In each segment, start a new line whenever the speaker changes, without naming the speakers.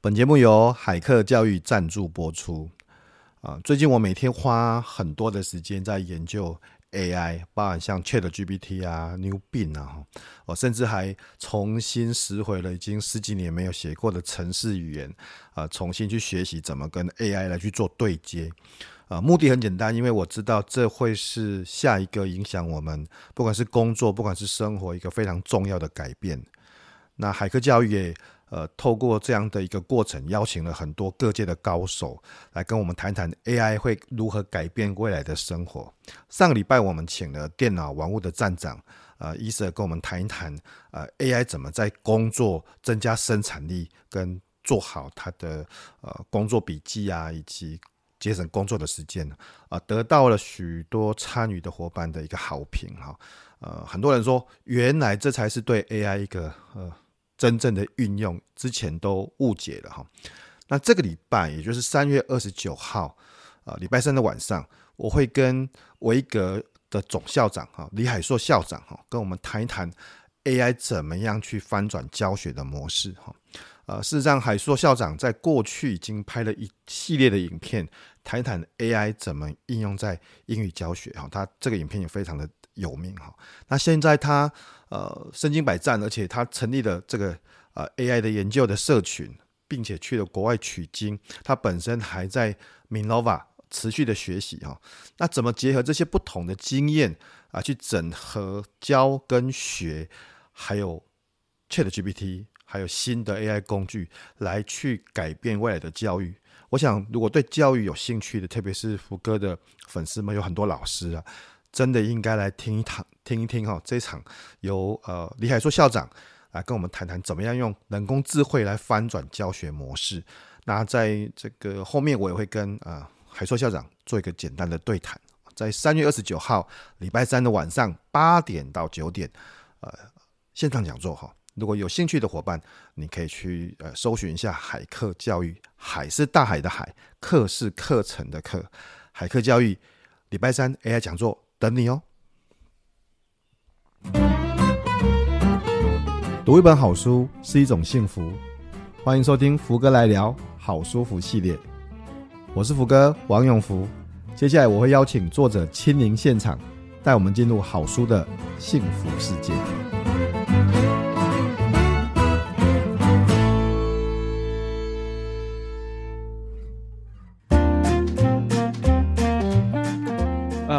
本节目由海客教育赞助播出。啊，最近我每天花很多的时间在研究 AI，包含像 ChatGPT 啊、New Bing 啊，我甚至还重新拾回了已经十几年没有写过的程式语言，啊，重新去学习怎么跟 AI 来去做对接。啊，目的很简单，因为我知道这会是下一个影响我们，不管是工作，不管是生活，一个非常重要的改变。那海客教育也。呃，透过这样的一个过程，邀请了很多各界的高手来跟我们谈谈 AI 会如何改变未来的生活。上个礼拜，我们请了电脑玩物的站长，呃，伊瑟跟我们谈一谈，呃，AI 怎么在工作增加生产力，跟做好他的呃工作笔记啊，以及节省工作的时间，啊、得到了许多参与的伙伴的一个好评哈。呃，很多人说，原来这才是对 AI 一个呃。真正的运用之前都误解了哈，那这个礼拜也就是三月二十九号呃，礼拜三的晚上，我会跟维格的总校长哈李海硕校长哈跟我们谈一谈 AI 怎么样去翻转教学的模式哈。呃，事实上，海硕校长在过去已经拍了一系列的影片，谈一谈 AI 怎么应用在英语教学哈。他这个影片也非常的有名哈。那现在他。呃，身经百战，而且他成立了这个呃 AI 的研究的社群，并且去了国外取经。他本身还在 Minova 持续的学习哈。那怎么结合这些不同的经验啊，去整合教跟学，还有 ChatGPT，还有新的 AI 工具，来去改变未来的教育？我想，如果对教育有兴趣的，特别是福哥的粉丝们，有很多老师啊。真的应该来听一堂，听一听哈，这场由呃李海硕校长来跟我们谈谈，怎么样用人工智慧来翻转教学模式。那在这个后面，我也会跟呃海硕校长做一个简单的对谈。在三月二十九号礼拜三的晚上八点到九点，呃线上讲座哈。如果有兴趣的伙伴，你可以去呃搜寻一下海课教育，海是大海的海，课是课程的课，海课教育礼拜三 AI 讲座。等你哦！读一本好书是一种幸福，欢迎收听福哥来聊好书福系列。我是福哥王永福，接下来我会邀请作者亲临现场，带我们进入好书的幸福世界。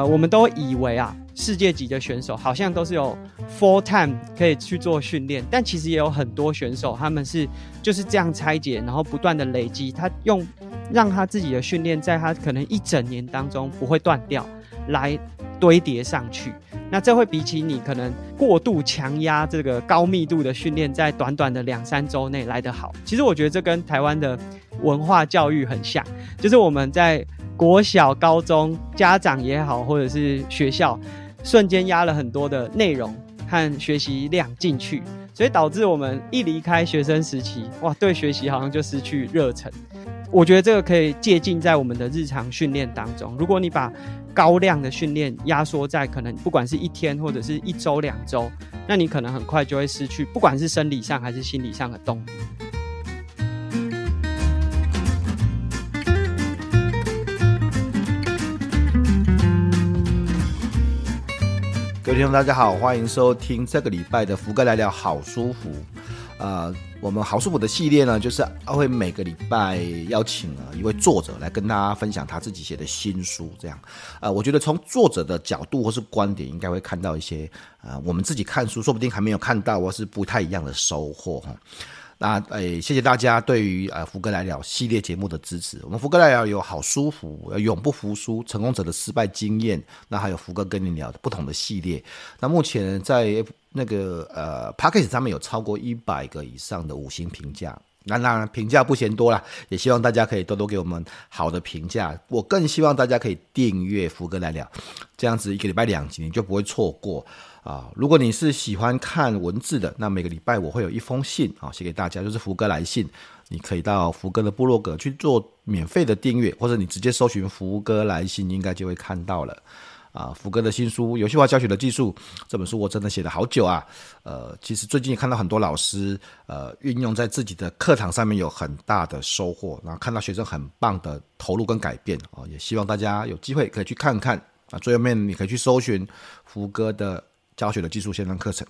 我们都以为啊，世界级的选手好像都是有 full time 可以去做训练，但其实也有很多选手，他们是就是这样拆解，然后不断的累积，他用让他自己的训练在他可能一整年当中不会断掉，来堆叠上去。那这会比起你可能过度强压这个高密度的训练，在短短的两三周内来得好。其实我觉得这跟台湾的文化教育很像，就是我们在。国小、高中，家长也好，或者是学校，瞬间压了很多的内容和学习量进去，所以导致我们一离开学生时期，哇，对学习好像就失去热忱。我觉得这个可以借鉴在我们的日常训练当中。如果你把高量的训练压缩在可能不管是一天或者是一周、两周，那你可能很快就会失去，不管是生理上还是心理上的动力。
听众，大家好，欢迎收听这个礼拜的福哥来聊好舒服。呃，我们好舒服的系列呢，就是会每个礼拜邀请了一位作者来跟大家分享他自己写的新书。这样，呃，我觉得从作者的角度或是观点，应该会看到一些，呃，我们自己看书说不定还没有看到，或是不太一样的收获哈。那诶，谢谢大家对于呃福哥来聊系列节目的支持。我们福哥来聊有好舒服，永不服输，成功者的失败经验，那还有福哥跟你聊的不同的系列。那目前在那个呃 Podcast 上面有超过一百个以上的五星评价。那当然评价不嫌多啦，也希望大家可以多多给我们好的评价。我更希望大家可以订阅福哥来聊，这样子一个礼拜两集你就不会错过。啊，如果你是喜欢看文字的，那每个礼拜我会有一封信啊，写给大家，就是福哥来信。你可以到福哥的部落格去做免费的订阅，或者你直接搜寻福哥来信，应该就会看到了。啊，福哥的新书《游戏化教学的技术》这本书我真的写了好久啊。呃，其实最近也看到很多老师呃运用在自己的课堂上面有很大的收获，然后看到学生很棒的投入跟改变啊，也希望大家有机会可以去看看啊。最后面你可以去搜寻福哥的教学的技术线上课程。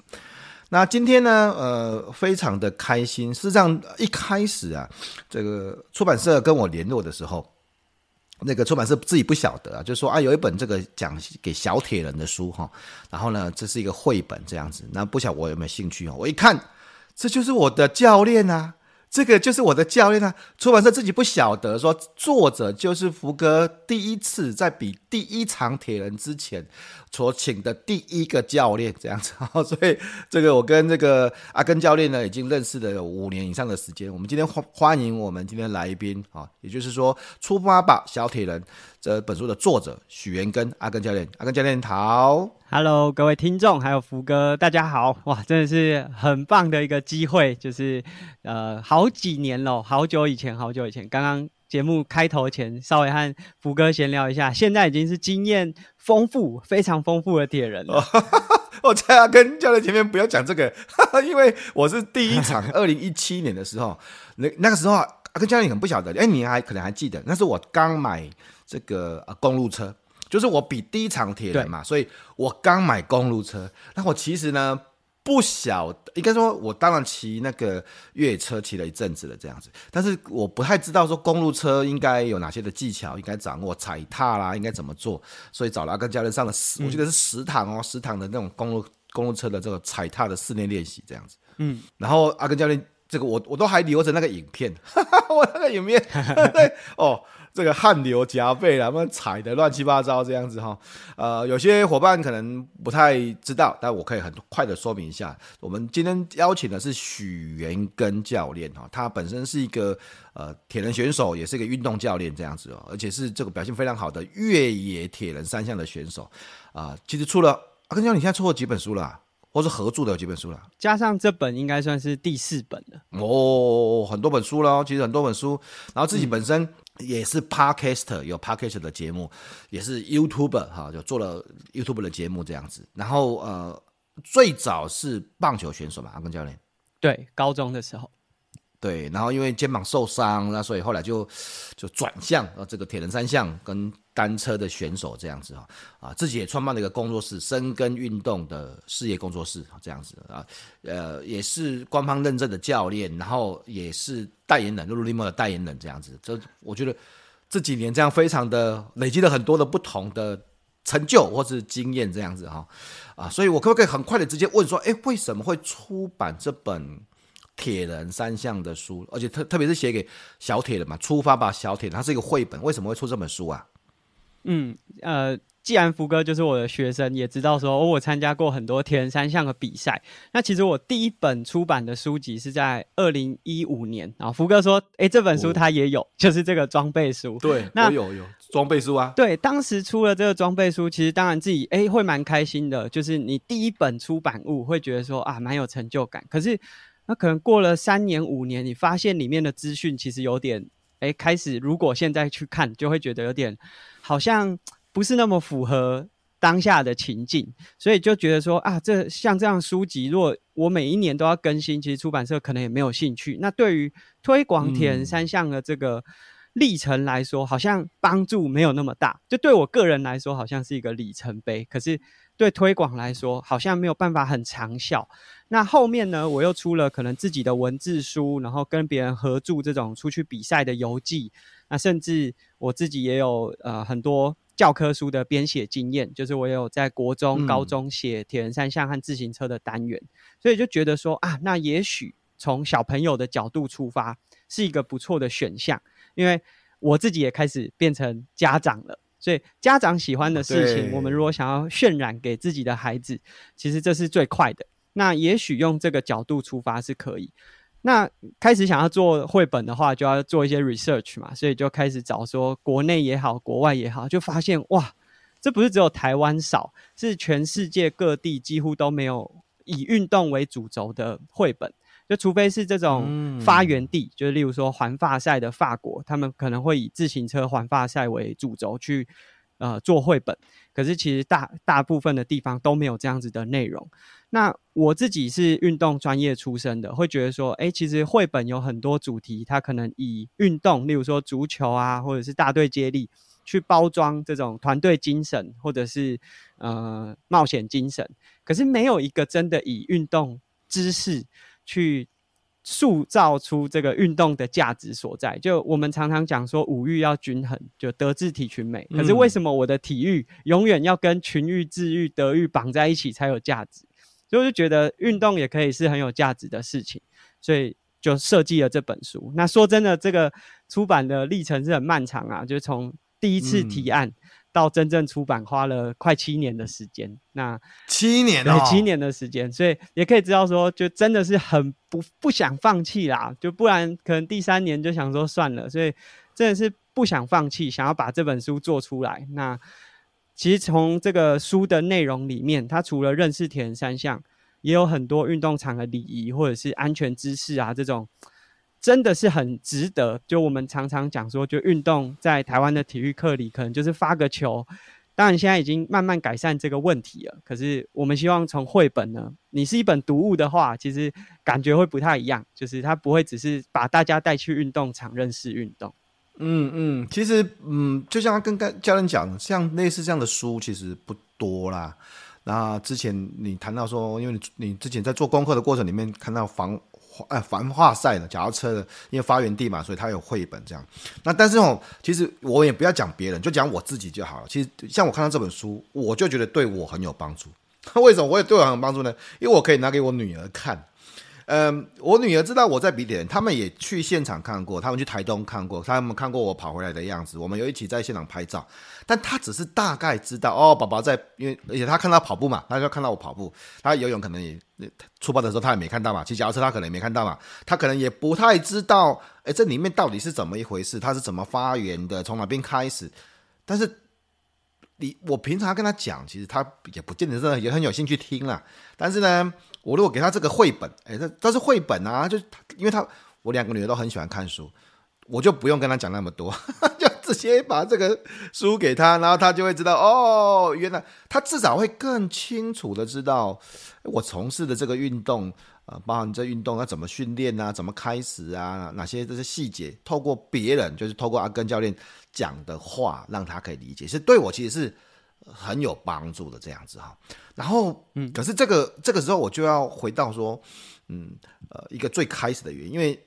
那今天呢，呃，非常的开心。事实上，一开始啊，这个出版社跟我联络的时候。那个出版社自己不晓得啊，就说啊，有一本这个讲给小铁人的书哈，然后呢，这是一个绘本这样子，那不晓得我有没有兴趣哦？我一看，这就是我的教练啊。这个就是我的教练啊！出版社自己不晓得说，作者就是福哥第一次在比第一场铁人之前所请的第一个教练这样子，所以这个我跟这个阿根教练呢已经认识了有五年以上的时间。我们今天欢欢迎我们今天来宾啊，也就是说出发吧小铁人这本书的作者许元根阿根教练，阿根教练好。
Hello，各位听众，还有福哥，大家好！哇，真的是很棒的一个机会，就是呃，好几年了，好久以前，好久以前，刚刚节目开头前稍微和福哥闲聊一下，现在已经是经验丰富、非常丰富的铁人了。
我在阿跟教练前面不要讲这个，因为我是第一场 二零一七年的时候，那那个时候阿根教练很不晓得，哎，你还可能还记得，那是我刚买这个呃公路车。就是我比第一场铁人嘛，所以我刚买公路车。那我其实呢不晓得，应该说我当然骑那个越野车骑了一阵子了这样子，但是我不太知道说公路车应该有哪些的技巧应该掌握，踩踏啦应该怎么做，所以找了阿根教练上了十，我记得是十堂哦，十堂的那种公路公路车的这个踩踏的室内练习这样子。嗯，然后阿根教练这个我我都还留着那个影片，哈哈，我那个影片 对哦。这个汗流浃背了，他们踩的乱七八糟这样子哈，呃，有些伙伴可能不太知道，但我可以很快的说明一下。我们今天邀请的是许元根教练哈，他本身是一个呃铁人选手，也是一个运动教练这样子哦，而且是这个表现非常好的越野铁人三项的选手啊。其实出了阿根教练，你现在出了几本书了？或是合著的有几本书了？
加上这本应该算是第四本了
哦，很多本书了，其实很多本书，然后自己本身。也是 Podcaster 有 podcaster 的节目，也是 YouTuber 哈，就做了 YouTuber 的节目这样子。然后呃，最早是棒球选手嘛，阿根教练。
对，高中的时候。
对，然后因为肩膀受伤，那所以后来就就转向呃这个铁人三项跟单车的选手这样子哈啊，自己也创办了一个工作室，深耕运动的事业工作室这样子啊，呃也是官方认证的教练，然后也是代言人，lululemon 的代言人这样子。这我觉得这几年这样非常的累积了很多的不同的成就或是经验这样子哈啊，所以我可不可以很快的直接问说，哎，为什么会出版这本？铁人三项的书，而且特特别是写给小铁人嘛，出发吧小铁人，它是一个绘本，为什么会出这本书啊？
嗯，呃，既然福哥就是我的学生，也知道说，哦，我参加过很多铁人三项的比赛。那其实我第一本出版的书籍是在二零一五年，然后福哥说，哎，这本书他也有，哦、就是这个装备书。
对，那有有装备书啊。
对，当时出了这个装备书，其实当然自己哎会蛮开心的，就是你第一本出版物会觉得说啊蛮有成就感，可是。那可能过了三年五年，你发现里面的资讯其实有点，哎，开始如果现在去看，就会觉得有点好像不是那么符合当下的情境，所以就觉得说啊，这像这样书籍，如果我每一年都要更新，其实出版社可能也没有兴趣。那对于推广铁人三项的这个历程来说，好像帮助没有那么大。就对我个人来说，好像是一个里程碑，可是对推广来说，好像没有办法很长效。那后面呢，我又出了可能自己的文字书，然后跟别人合著这种出去比赛的游记。那甚至我自己也有呃很多教科书的编写经验，就是我有在国中、高中写铁人三项和自行车的单元，嗯、所以就觉得说啊，那也许从小朋友的角度出发是一个不错的选项，因为我自己也开始变成家长了，所以家长喜欢的事情，我们如果想要渲染给自己的孩子，其实这是最快的。那也许用这个角度出发是可以。那开始想要做绘本的话，就要做一些 research 嘛，所以就开始找说国内也好，国外也好，就发现哇，这不是只有台湾少，是全世界各地几乎都没有以运动为主轴的绘本。就除非是这种发源地，就是例如说环法赛的法国，他们可能会以自行车环法赛为主轴去呃做绘本，可是其实大大部分的地方都没有这样子的内容。那我自己是运动专业出身的，会觉得说，诶，其实绘本有很多主题，它可能以运动，例如说足球啊，或者是大队接力，去包装这种团队精神，或者是呃冒险精神。可是没有一个真的以运动知识去塑造出这个运动的价值所在。就我们常常讲说，五育要均衡，就德智体群美。可是为什么我的体育永远要跟群育、智育、德育绑在一起才有价值？所以我就觉得运动也可以是很有价值的事情，所以就设计了这本书。那说真的，这个出版的历程是很漫长啊，就从第一次提案到真正出版，花了快七年的时间。那
七年哦，
对，七年的时间，所以也可以知道说，就真的是很不不想放弃啦，就不然可能第三年就想说算了。所以真的是不想放弃，想要把这本书做出来。那。其实从这个书的内容里面，它除了认识铁人三项，也有很多运动场的礼仪或者是安全知识啊，这种真的是很值得。就我们常常讲说，就运动在台湾的体育课里，可能就是发个球。当然现在已经慢慢改善这个问题了。可是我们希望从绘本呢，你是一本读物的话，其实感觉会不太一样，就是它不会只是把大家带去运动场认识运动。
嗯嗯，其实嗯，就像跟教练讲，像类似这样的书其实不多啦。那之前你谈到说，因为你你之前在做功课的过程里面看到防哎繁华赛的脚踏车的，因为发源地嘛，所以它有绘本这样。那但是哦，其实我也不要讲别人，就讲我自己就好了。其实像我看到这本书，我就觉得对我很有帮助。为什么我也对我很有帮助呢？因为我可以拿给我女儿看。嗯，我女儿知道我在比铁人，他们也去现场看过，他们去台东看过，他们看过我跑回来的样子，我们有一起在现场拍照。但她只是大概知道哦，宝宝在，因为而且她看到跑步嘛，她就看到我跑步，她游泳可能也出发的时候她也没看到嘛，骑脚踏车他可能也没看到嘛，她可能也不太知道，哎，这里面到底是怎么一回事，他是怎么发源的，从哪边开始？但是你我平常跟他讲，其实他也不见得是也很有兴趣听啦。但是呢。我如果给他这个绘本，哎，这这是绘本啊，就因为他我两个女儿都很喜欢看书，我就不用跟他讲那么多，就直接把这个书给他，然后他就会知道哦，原来他至少会更清楚的知道我从事的这个运动啊、呃，包含这运动要怎么训练啊，怎么开始啊，哪些这些细节，透过别人就是透过阿根教练讲的话，让他可以理解，是对我其实是。很有帮助的这样子哈，然后嗯，可是这个这个时候我就要回到说，嗯呃，一个最开始的原因，因为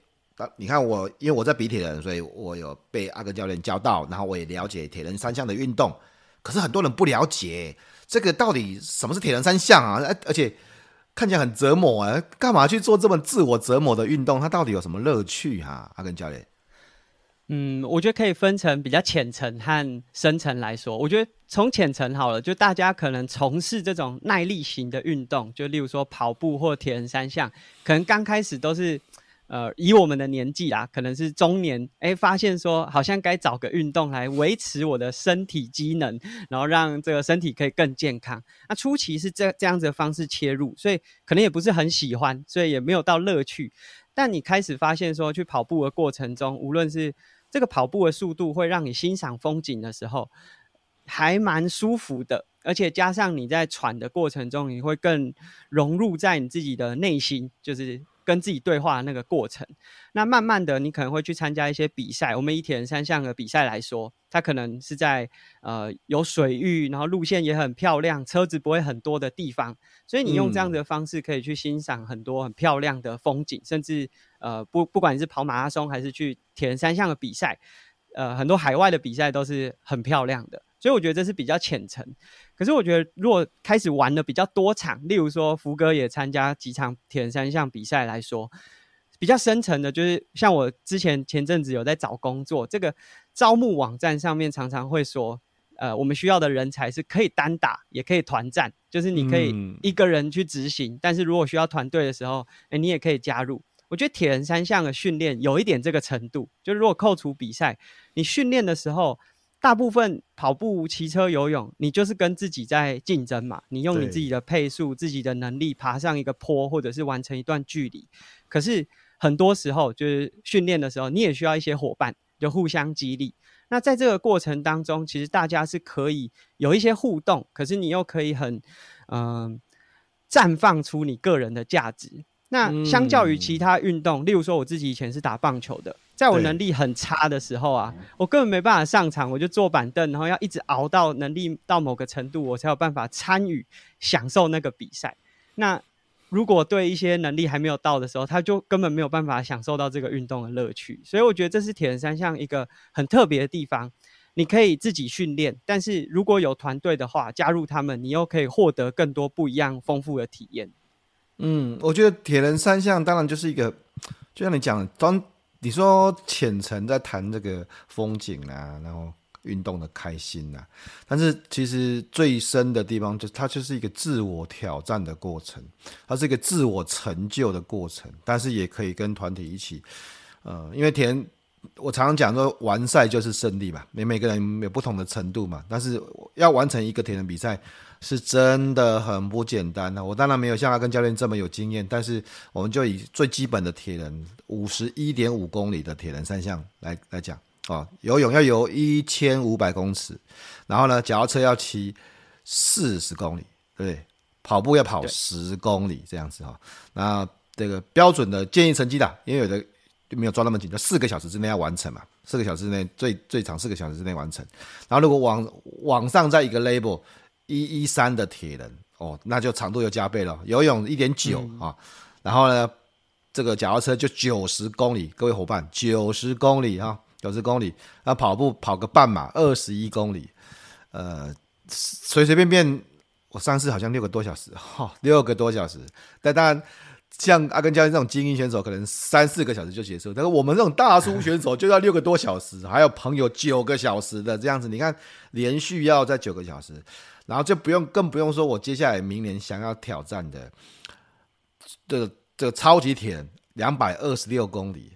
你看我，因为我在比铁人，所以我有被阿根教练教到，然后我也了解铁人三项的运动。可是很多人不了解这个到底什么是铁人三项啊？而且看起来很折磨啊，干嘛去做这么自我折磨的运动？它到底有什么乐趣哈、啊？阿根教练。
嗯，我觉得可以分成比较浅层和深层来说。我觉得从浅层好了，就大家可能从事这种耐力型的运动，就例如说跑步或铁人三项，可能刚开始都是，呃，以我们的年纪啊，可能是中年，哎，发现说好像该找个运动来维持我的身体机能，然后让这个身体可以更健康。那初期是这这样子的方式切入，所以可能也不是很喜欢，所以也没有到乐趣。但你开始发现说，去跑步的过程中，无论是这个跑步的速度会让你欣赏风景的时候，还蛮舒服的，而且加上你在喘的过程中，你会更融入在你自己的内心，就是。跟自己对话的那个过程，那慢慢的，你可能会去参加一些比赛。我们以铁人三项的比赛来说，它可能是在呃有水域，然后路线也很漂亮，车子不会很多的地方，所以你用这样的方式可以去欣赏很多很漂亮的风景，甚至呃不不管你是跑马拉松还是去铁人三项的比赛，呃很多海外的比赛都是很漂亮的。所以我觉得这是比较浅层，可是我觉得如果开始玩的比较多场，例如说福哥也参加几场铁人三项比赛来说，比较深层的，就是像我之前前阵子有在找工作，这个招募网站上面常常会说，呃，我们需要的人才是可以单打，也可以团战，就是你可以一个人去执行，嗯、但是如果需要团队的时候，诶，你也可以加入。我觉得铁人三项的训练有一点这个程度，就是如果扣除比赛，你训练的时候。大部分跑步、骑车、游泳，你就是跟自己在竞争嘛。你用你自己的配速、自己的能力爬上一个坡，或者是完成一段距离。可是很多时候，就是训练的时候，你也需要一些伙伴。就互相激励。那在这个过程当中，其实大家是可以有一些互动，可是你又可以很嗯、呃、绽放出你个人的价值。那相较于其他运动，嗯、例如说我自己以前是打棒球的，在我能力很差的时候啊，我根本没办法上场，我就坐板凳，然后要一直熬到能力到某个程度，我才有办法参与享受那个比赛。那如果对一些能力还没有到的时候，他就根本没有办法享受到这个运动的乐趣。所以我觉得这是铁人三项一个很特别的地方。你可以自己训练，但是如果有团队的话，加入他们，你又可以获得更多不一样丰富的体验。
嗯，我觉得铁人三项当然就是一个，就像你讲，当你说浅层在谈这个风景啊，然后运动的开心啊，但是其实最深的地方就是它就是一个自我挑战的过程，它是一个自我成就的过程，但是也可以跟团体一起，呃，因为田，我常常讲说完赛就是胜利嘛，每每个人有不同的程度嘛，但是要完成一个铁人比赛。是真的很不简单的。我当然没有像阿根教练这么有经验，但是我们就以最基本的铁人五十一点五公里的铁人三项来来讲哦，游泳要游一千五百公尺，然后呢，脚踏车要骑四十公里，对不对？跑步要跑十公里这样子哈。那这个标准的建议成绩的，因为有的就没有抓那么紧，就四个小时之内要完成嘛，四个小时之内最最长四个小时之内完成。然后如果往往上再一个 label。一一三的铁人哦，那就长度又加倍了。游泳一点九啊，然后呢，这个脚踏车就九十公里，各位伙伴，九十公里啊，九十公里。那跑步跑个半马，二十一公里，呃，随随便便，我上次好像六个多小时，哈、哦，六个多小时。但当然，像阿根教练这种精英选手，可能三四个小时就结束。但是我们这种大叔 选手就要六个多小时，还有朋友九个小时的这样子。你看，连续要在九个小时。然后就不用，更不用说，我接下来明年想要挑战的，这这个超级铁人两百二十六公里。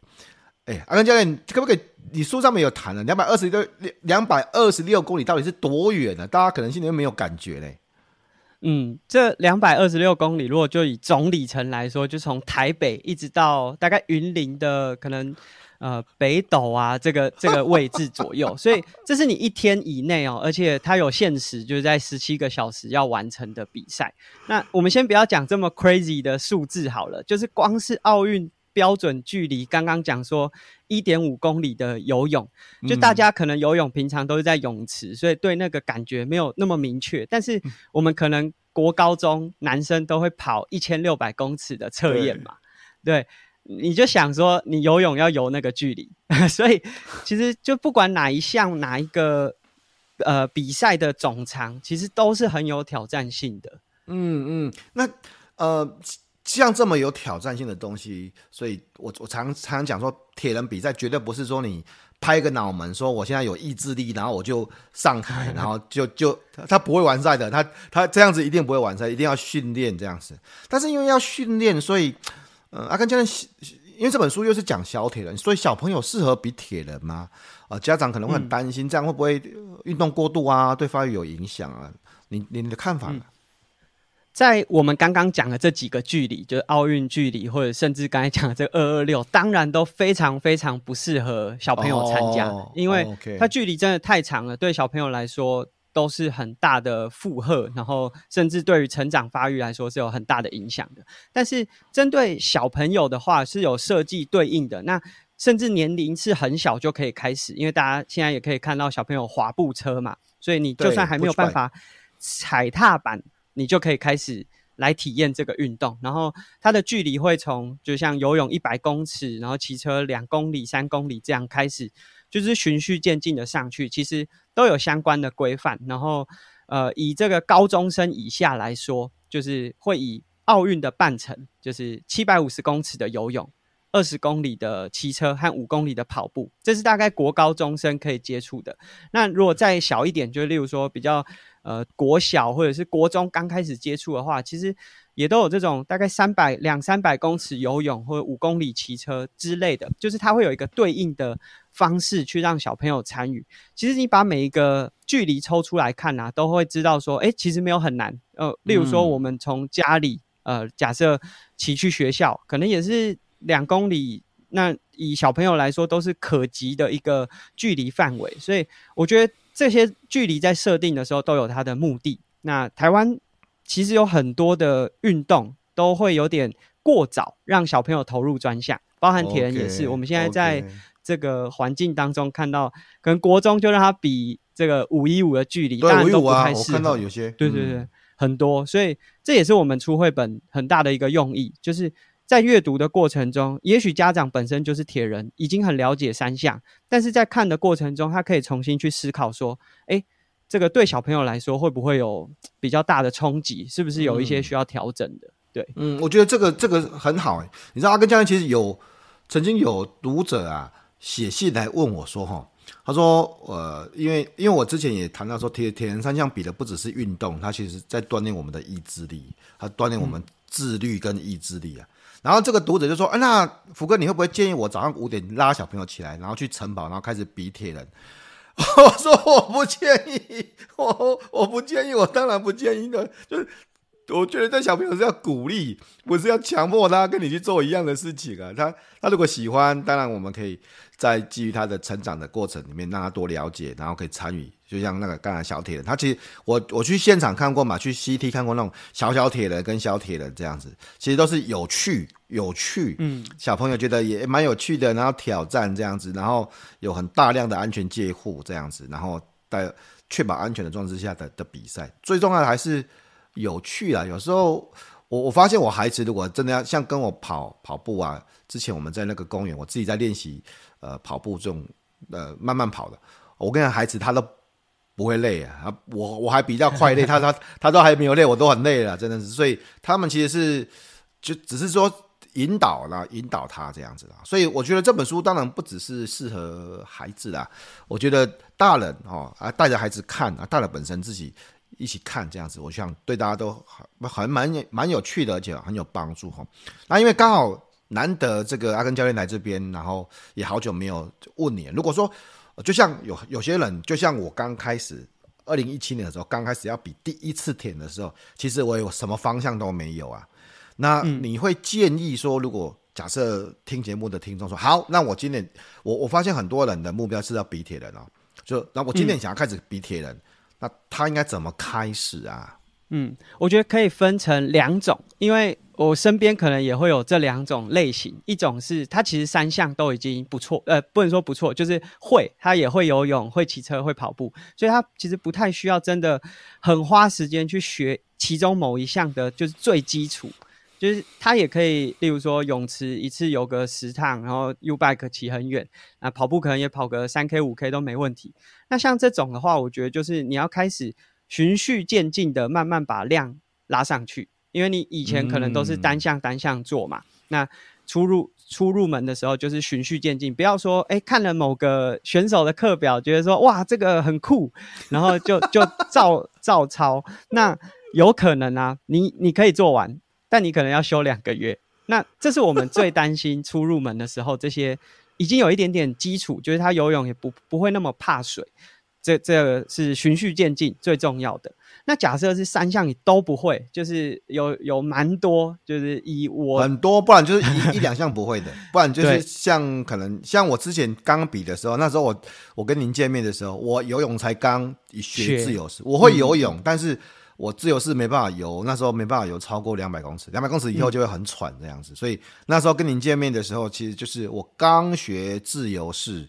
哎，阿根教练，可不可以？你书上面有谈了，两百二十六两百二十六公里到底是多远呢？大家可能心里面没有感觉嘞。
嗯，这两百二十六公里，如果就以总里程来说，就从台北一直到大概云林的可能。呃，北斗啊，这个这个位置左右，所以这是你一天以内哦，而且它有限时，就是在十七个小时要完成的比赛。那我们先不要讲这么 crazy 的数字好了，就是光是奥运标准距离，刚刚讲说一点五公里的游泳，就大家可能游泳平常都是在泳池，所以对那个感觉没有那么明确。但是我们可能国高中男生都会跑一千六百公尺的测验嘛，对。你就想说，你游泳要游那个距离，所以其实就不管哪一项哪一个呃比赛的总长，其实都是很有挑战性的。
嗯嗯，那呃像这么有挑战性的东西，所以我我常常讲说，铁人比赛绝对不是说你拍个脑门说我现在有意志力，然后我就上台，然后就就他不会完赛的，他他这样子一定不会完赛，一定要训练这样子。但是因为要训练，所以。嗯，阿根教练，因为这本书又是讲小铁人，所以小朋友适合比铁人吗？啊、呃，家长可能会很担心，这样会不会运动过度啊，对发育有影响啊？你你的看法呢？嗯、
在我们刚刚讲的这几个距离，就是奥运距离，或者甚至刚才讲的这二二六，当然都非常非常不适合小朋友参加，哦、因为它距离真的太长了，对小朋友来说。都是很大的负荷，然后甚至对于成长发育来说是有很大的影响的。但是针对小朋友的话，是有设计对应的。那甚至年龄是很小就可以开始，因为大家现在也可以看到小朋友滑步车嘛，所以你就算还没有办法踩踏板，你就可以开始来体验这个运动。然后它的距离会从就像游泳一百公尺，然后骑车两公里、三公里这样开始。就是循序渐进的上去，其实都有相关的规范。然后，呃，以这个高中生以下来说，就是会以奥运的半程，就是七百五十公尺的游泳、二十公里的骑车和五公里的跑步，这是大概国高中生可以接触的。那如果再小一点，就例如说比较呃国小或者是国中刚开始接触的话，其实。也都有这种大概三百两三百公尺游泳或者五公里骑车之类的，就是它会有一个对应的方式去让小朋友参与。其实你把每一个距离抽出来看啊，都会知道说，哎，其实没有很难。呃，例如说我们从家里，呃，假设骑去学校，可能也是两公里那以小朋友来说，都是可及的一个距离范围。所以我觉得这些距离在设定的时候都有它的目的。那台湾其实有很多的运动都会有点过早让小朋友投入专项，包含铁人也是。Okay, 我们现在在这个环境当中看到，可能国中就让他比这个五一五的距离，当然都不太适合。
我看到有些，
对对对。嗯很多，所以这也是我们出绘本很大的一个用意，就是在阅读的过程中，也许家长本身就是铁人，已经很了解三项，但是在看的过程中，他可以重新去思考说，诶，这个对小朋友来说会不会有比较大的冲击？是不是有一些需要调整的？嗯、对，
嗯，我觉得这个这个很好。你知道阿根教练其实有曾经有读者啊写信来问我说，哈。他说：“呃，因为因为我之前也谈到说，铁铁人三项比的不只是运动，它其实在锻炼我们的意志力，它锻炼我们自律跟意志力啊。嗯、然后这个读者就说：‘啊，那福哥，你会不会建议我早上五点拉小朋友起来，然后去晨跑，然后开始比铁人？’ 我说我不建议，我我不建议，我当然不建议的。就是我觉得这小朋友是要鼓励，不是要强迫他跟你去做一样的事情啊。他他如果喜欢，当然我们可以。”在基于他的成长的过程里面，让他多了解，然后可以参与。就像那个刚才小铁人，他其实我我去现场看过嘛，去 CT 看过那种小小铁人跟小铁人这样子，其实都是有趣有趣，嗯，小朋友觉得也蛮有趣的，然后挑战这样子，然后有很大量的安全戒护这样子，然后在确保安全的状态之下的的比赛，最重要的还是有趣啊。有时候我我发现我孩子如果真的要像跟我跑跑步啊，之前我们在那个公园，我自己在练习。呃，跑步这种呃慢慢跑的，我跟，孩子他都不会累啊，我我还比较快累，他他他都还没有累，我都很累了，真的是。所以他们其实是就只是说引导啦，引导他这样子啦。所以我觉得这本书当然不只是适合孩子啦，我觉得大人哦啊带着孩子看啊，大人本身自己一起看这样子，我想对大家都很很蛮蛮有趣的，而且很有帮助哈。那因为刚好。难得这个阿根教练来这边，然后也好久没有问你。如果说，就像有有些人，就像我刚开始二零一七年的时候，刚开始要比第一次铁的时候，其实我有什么方向都没有啊。那你会建议说，如果假设听节目的听众说，好，那我今年我我发现很多人的目标是要比铁人哦，就那我今年想要开始比铁人，那他应该怎么开始啊？
嗯，我觉得可以分成两种，因为我身边可能也会有这两种类型。一种是他其实三项都已经不错，呃，不能说不错，就是会，他也会游泳、会骑车、会跑步，所以他其实不太需要真的很花时间去学其中某一项的，就是最基础。就是他也可以，例如说泳池一次游个十趟，然后 U bike 骑很远，啊跑步可能也跑个三 K、五 K 都没问题。那像这种的话，我觉得就是你要开始。循序渐进的慢慢把量拉上去，因为你以前可能都是单项单项做嘛。嗯、那初入初入门的时候就是循序渐进，不要说哎、欸、看了某个选手的课表，觉得说哇这个很酷，然后就就照照抄。那有可能啊，你你可以做完，但你可能要休两个月。那这是我们最担心初入门的时候，这些已经有一点点基础，就是他游泳也不不会那么怕水。这这个是循序渐进最重要的。那假设是三项你都不会，就是有有蛮多，就是以我
很多，不然就是一 一两项不会的，不然就是像可能像我之前刚比的时候，那时候我我跟您见面的时候，我游泳才刚学自由式，我会游泳，嗯、但是我自由式没办法游，那时候没办法游超过两百公尺，两百公尺以后就会很喘这样子，嗯、所以那时候跟您见面的时候，其实就是我刚学自由式。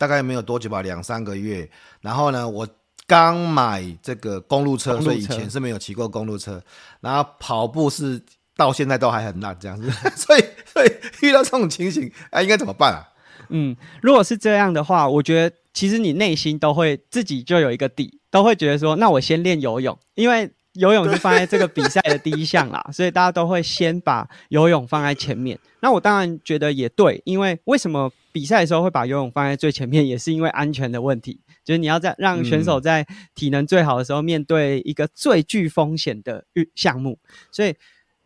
大概没有多久吧，两三个月。然后呢，我刚买这个公路车，路车所以以前是没有骑过公路车。然后跑步是到现在都还很烂这样子，所以所以遇到这种情形，哎，应该怎么办啊？
嗯，如果是这样的话，我觉得其实你内心都会自己就有一个底，都会觉得说，那我先练游泳，因为。游泳是放在这个比赛的第一项啦，所以大家都会先把游泳放在前面。那我当然觉得也对，因为为什么比赛的时候会把游泳放在最前面，也是因为安全的问题。就是你要在让选手在体能最好的时候面对一个最具风险的运项目，所以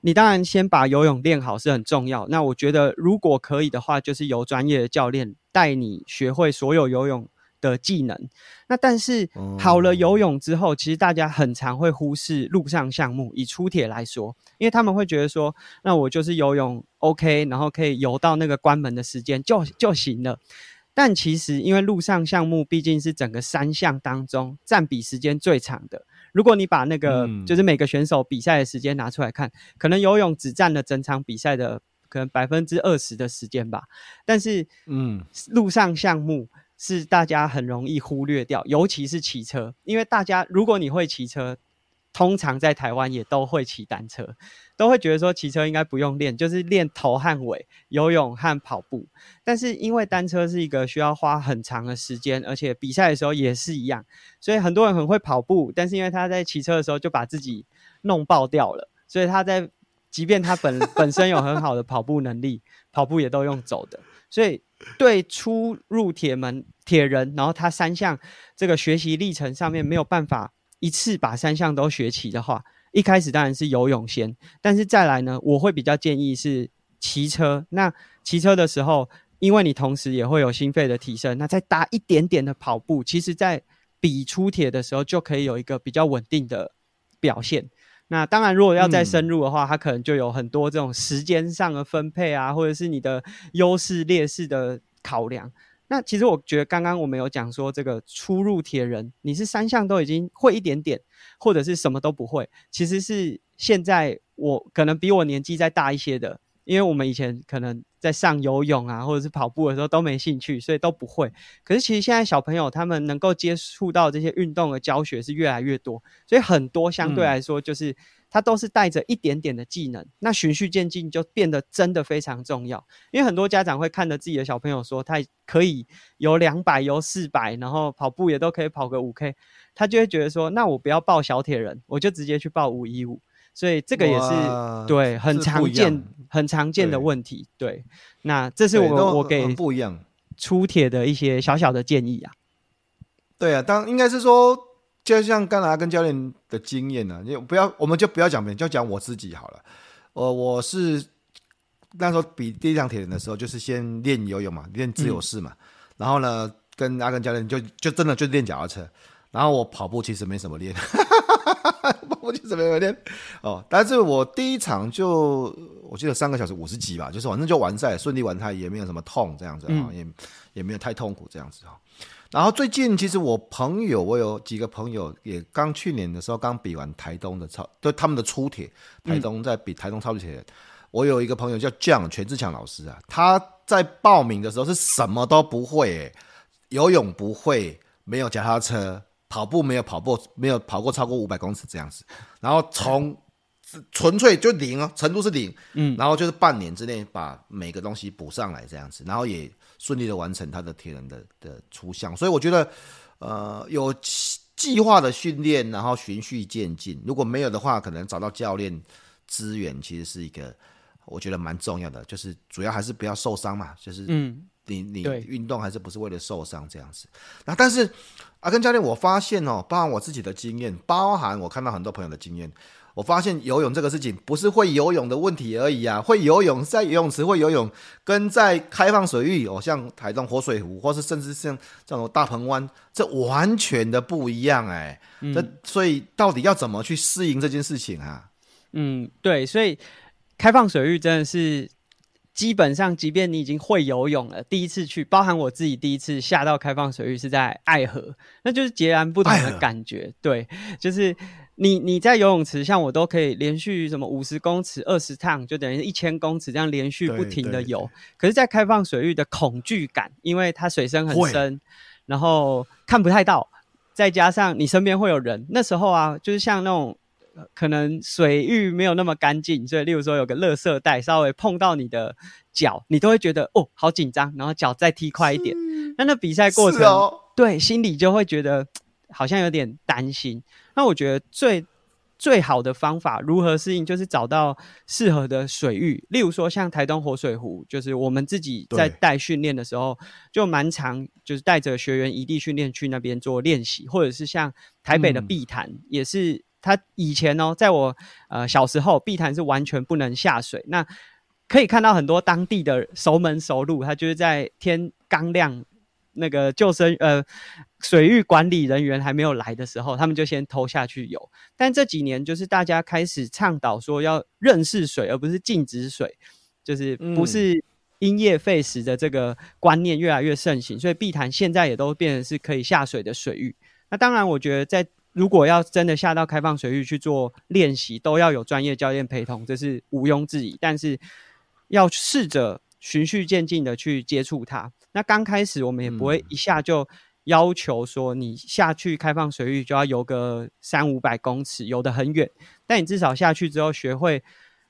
你当然先把游泳练好是很重要。那我觉得如果可以的话，就是由专业的教练带你学会所有游泳的技能。那但是好了游泳之后，其实大家很常会忽视陆上项目。以出铁来说，因为他们会觉得说，那我就是游泳 OK，然后可以游到那个关门的时间就就行了。但其实因为陆上项目毕竟是整个三项当中占比时间最长的。如果你把那个就是每个选手比赛的时间拿出来看，嗯、可能游泳只占了整场比赛的可能百分之二十的时间吧。但是，嗯，陆上项目是大家很容易忽略掉，尤其是骑车，因为大家如果你会骑车。通常在台湾也都会骑单车，都会觉得说骑车应该不用练，就是练头和尾、游泳和跑步。但是因为单车是一个需要花很长的时间，而且比赛的时候也是一样，所以很多人很会跑步，但是因为他在骑车的时候就把自己弄爆掉了，所以他在即便他本 本身有很好的跑步能力，跑步也都用走的。所以对初入铁门铁人，然后他三项这个学习历程上面没有办法。一次把三项都学齐的话，一开始当然是游泳先，但是再来呢，我会比较建议是骑车。那骑车的时候，因为你同时也会有心肺的提升，那再搭一点点的跑步，其实在比出铁的时候就可以有一个比较稳定的表现。那当然，如果要再深入的话，嗯、它可能就有很多这种时间上的分配啊，或者是你的优势劣势的考量。那其实我觉得，刚刚我们有讲说，这个初入铁人，你是三项都已经会一点点，或者是什么都不会，其实是现在我可能比我年纪再大一些的，因为我们以前可能在上游泳啊，或者是跑步的时候都没兴趣，所以都不会。可是其实现在小朋友他们能够接触到这些运动的教学是越来越多，所以很多相对来说就是。嗯它都是带着一点点的技能，那循序渐进就变得真的非常重要。因为很多家长会看着自己的小朋友说，他可以游两百、游四百，然后跑步也都可以跑个五 K，他就会觉得说，那我不要报小铁人，我就直接去报五一五。所以这个也是对很常见、很常见的问题。对，对，那这是我我给不一样出铁的一些小小的建议啊。
对啊，当应该是说。就像刚才阿耕教练的经验呢、啊，你不要，我们就不要讲别人，就讲我自己好了。我我是那时候比第一场铁人的时候，就是先练游泳嘛，练自由式嘛，嗯、然后呢，跟阿根教练就就真的就练脚踏车，然后我跑步其实没什么练，跑步其实没什么练哦。但是我第一场就我记得三个小时五十几吧，就是反正就完赛，顺利完赛，也没有什么痛这样子啊、嗯，也也没有太痛苦这样子哈。然后最近其实我朋友，我有几个朋友也刚去年的时候刚比完台东的超，就他们的初铁，台东在比台东超级铁。嗯、我有一个朋友叫 John 全志强老师啊，他在报名的时候是什么都不会，诶，游泳不会，没有脚踏车，跑步没有跑步，没有跑过超过五百公尺这样子，然后从纯粹就零哦，程度是零，嗯，然后就是半年之内把每个东西补上来这样子，然后也。顺利的完成他的铁人的的出项，所以我觉得，呃，有计划的训练，然后循序渐进。如果没有的话，可能找到教练资源，其实是一个我觉得蛮重要的。就是主要还是不要受伤嘛，就是嗯，你你运动还是不是为了受伤这样子。那但是阿根教练，我发现哦，包含我自己的经验，包含我看到很多朋友的经验。我发现游泳这个事情不是会游泳的问题而已啊，会游泳在游泳池会游泳，跟在开放水域哦，像台中活水湖，或是甚至像这种大鹏湾，这完全的不一样哎。这、嗯、所以到底要怎么去适应这件事情啊？
嗯，对，所以开放水域真的是基本上，即便你已经会游泳了，第一次去，包含我自己第一次下到开放水域是在爱河，那就是截然不同的感觉。对，就是。你你在游泳池，像我都可以连续什么五十公尺、二十趟，就等于一千公尺这样连续不停的游。可是，在开放水域的恐惧感，因为它水深很深，然后看不太到，再加上你身边会有人，那时候啊，就是像那种可能水域没有那么干净，所以例如说有个垃圾袋稍微碰到你的脚，你都会觉得哦好紧张，然后脚再踢快一点。那那比赛过程，哦、对，心里就会觉得好像有点担心。那我觉得最最好的方法如何适应，就是找到适合的水域。例如说，像台东活水湖，就是我们自己在带训练的时候，就蛮常就是带着学员异地训练去那边做练习，或者是像台北的碧潭，嗯、也是他以前哦，在我呃小时候，碧潭是完全不能下水。那可以看到很多当地的熟门熟路，他就是在天刚亮。那个救生呃水域管理人员还没有来的时候，他们就先偷下去游。但这几年就是大家开始倡导说要认识水，而不是禁止水，就是不是因噎废食的这个观念越来越盛行，所以碧潭现在也都变成是可以下水的水域。那当然，我觉得在如果要真的下到开放水域去做练习，都要有专业教练陪同，这是毋庸置疑。但是要试着循序渐进的去接触它。那刚开始我们也不会一下就要求说你下去开放水域就要游个三五百公尺，游得很远。但你至少下去之后学会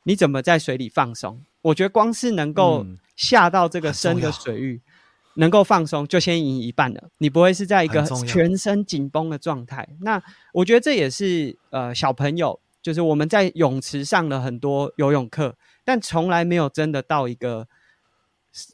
你怎么在水里放松。我觉得光是能够下到这个深的水域。能够放松就先赢一半了，你不会是在一个全身紧绷的状态。那我觉得这也是呃小朋友，就是我们在泳池上了很多游泳课，但从来没有真的到一个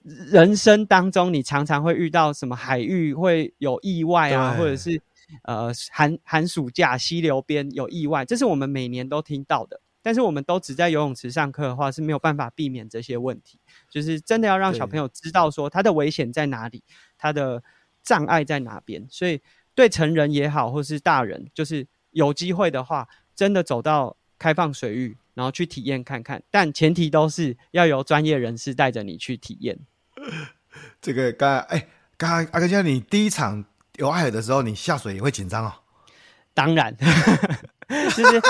人生当中，你常常会遇到什么海域会有意外啊，或者是呃寒寒暑假溪流边有意外，这是我们每年都听到的。但是我们都只在游泳池上课的话，是没有办法避免这些问题。就是真的要让小朋友知道说他的危险在哪里，他的障碍在哪边。所以对成人也好，或是大人，就是有机会的话，真的走到开放水域，然后去体验看看。但前提都是要由专业人士带着你去体验。
这个刚刚哎，刚刚阿哥先生，你第一场游爱河的时候，你下水也会紧张哦？
当然，就是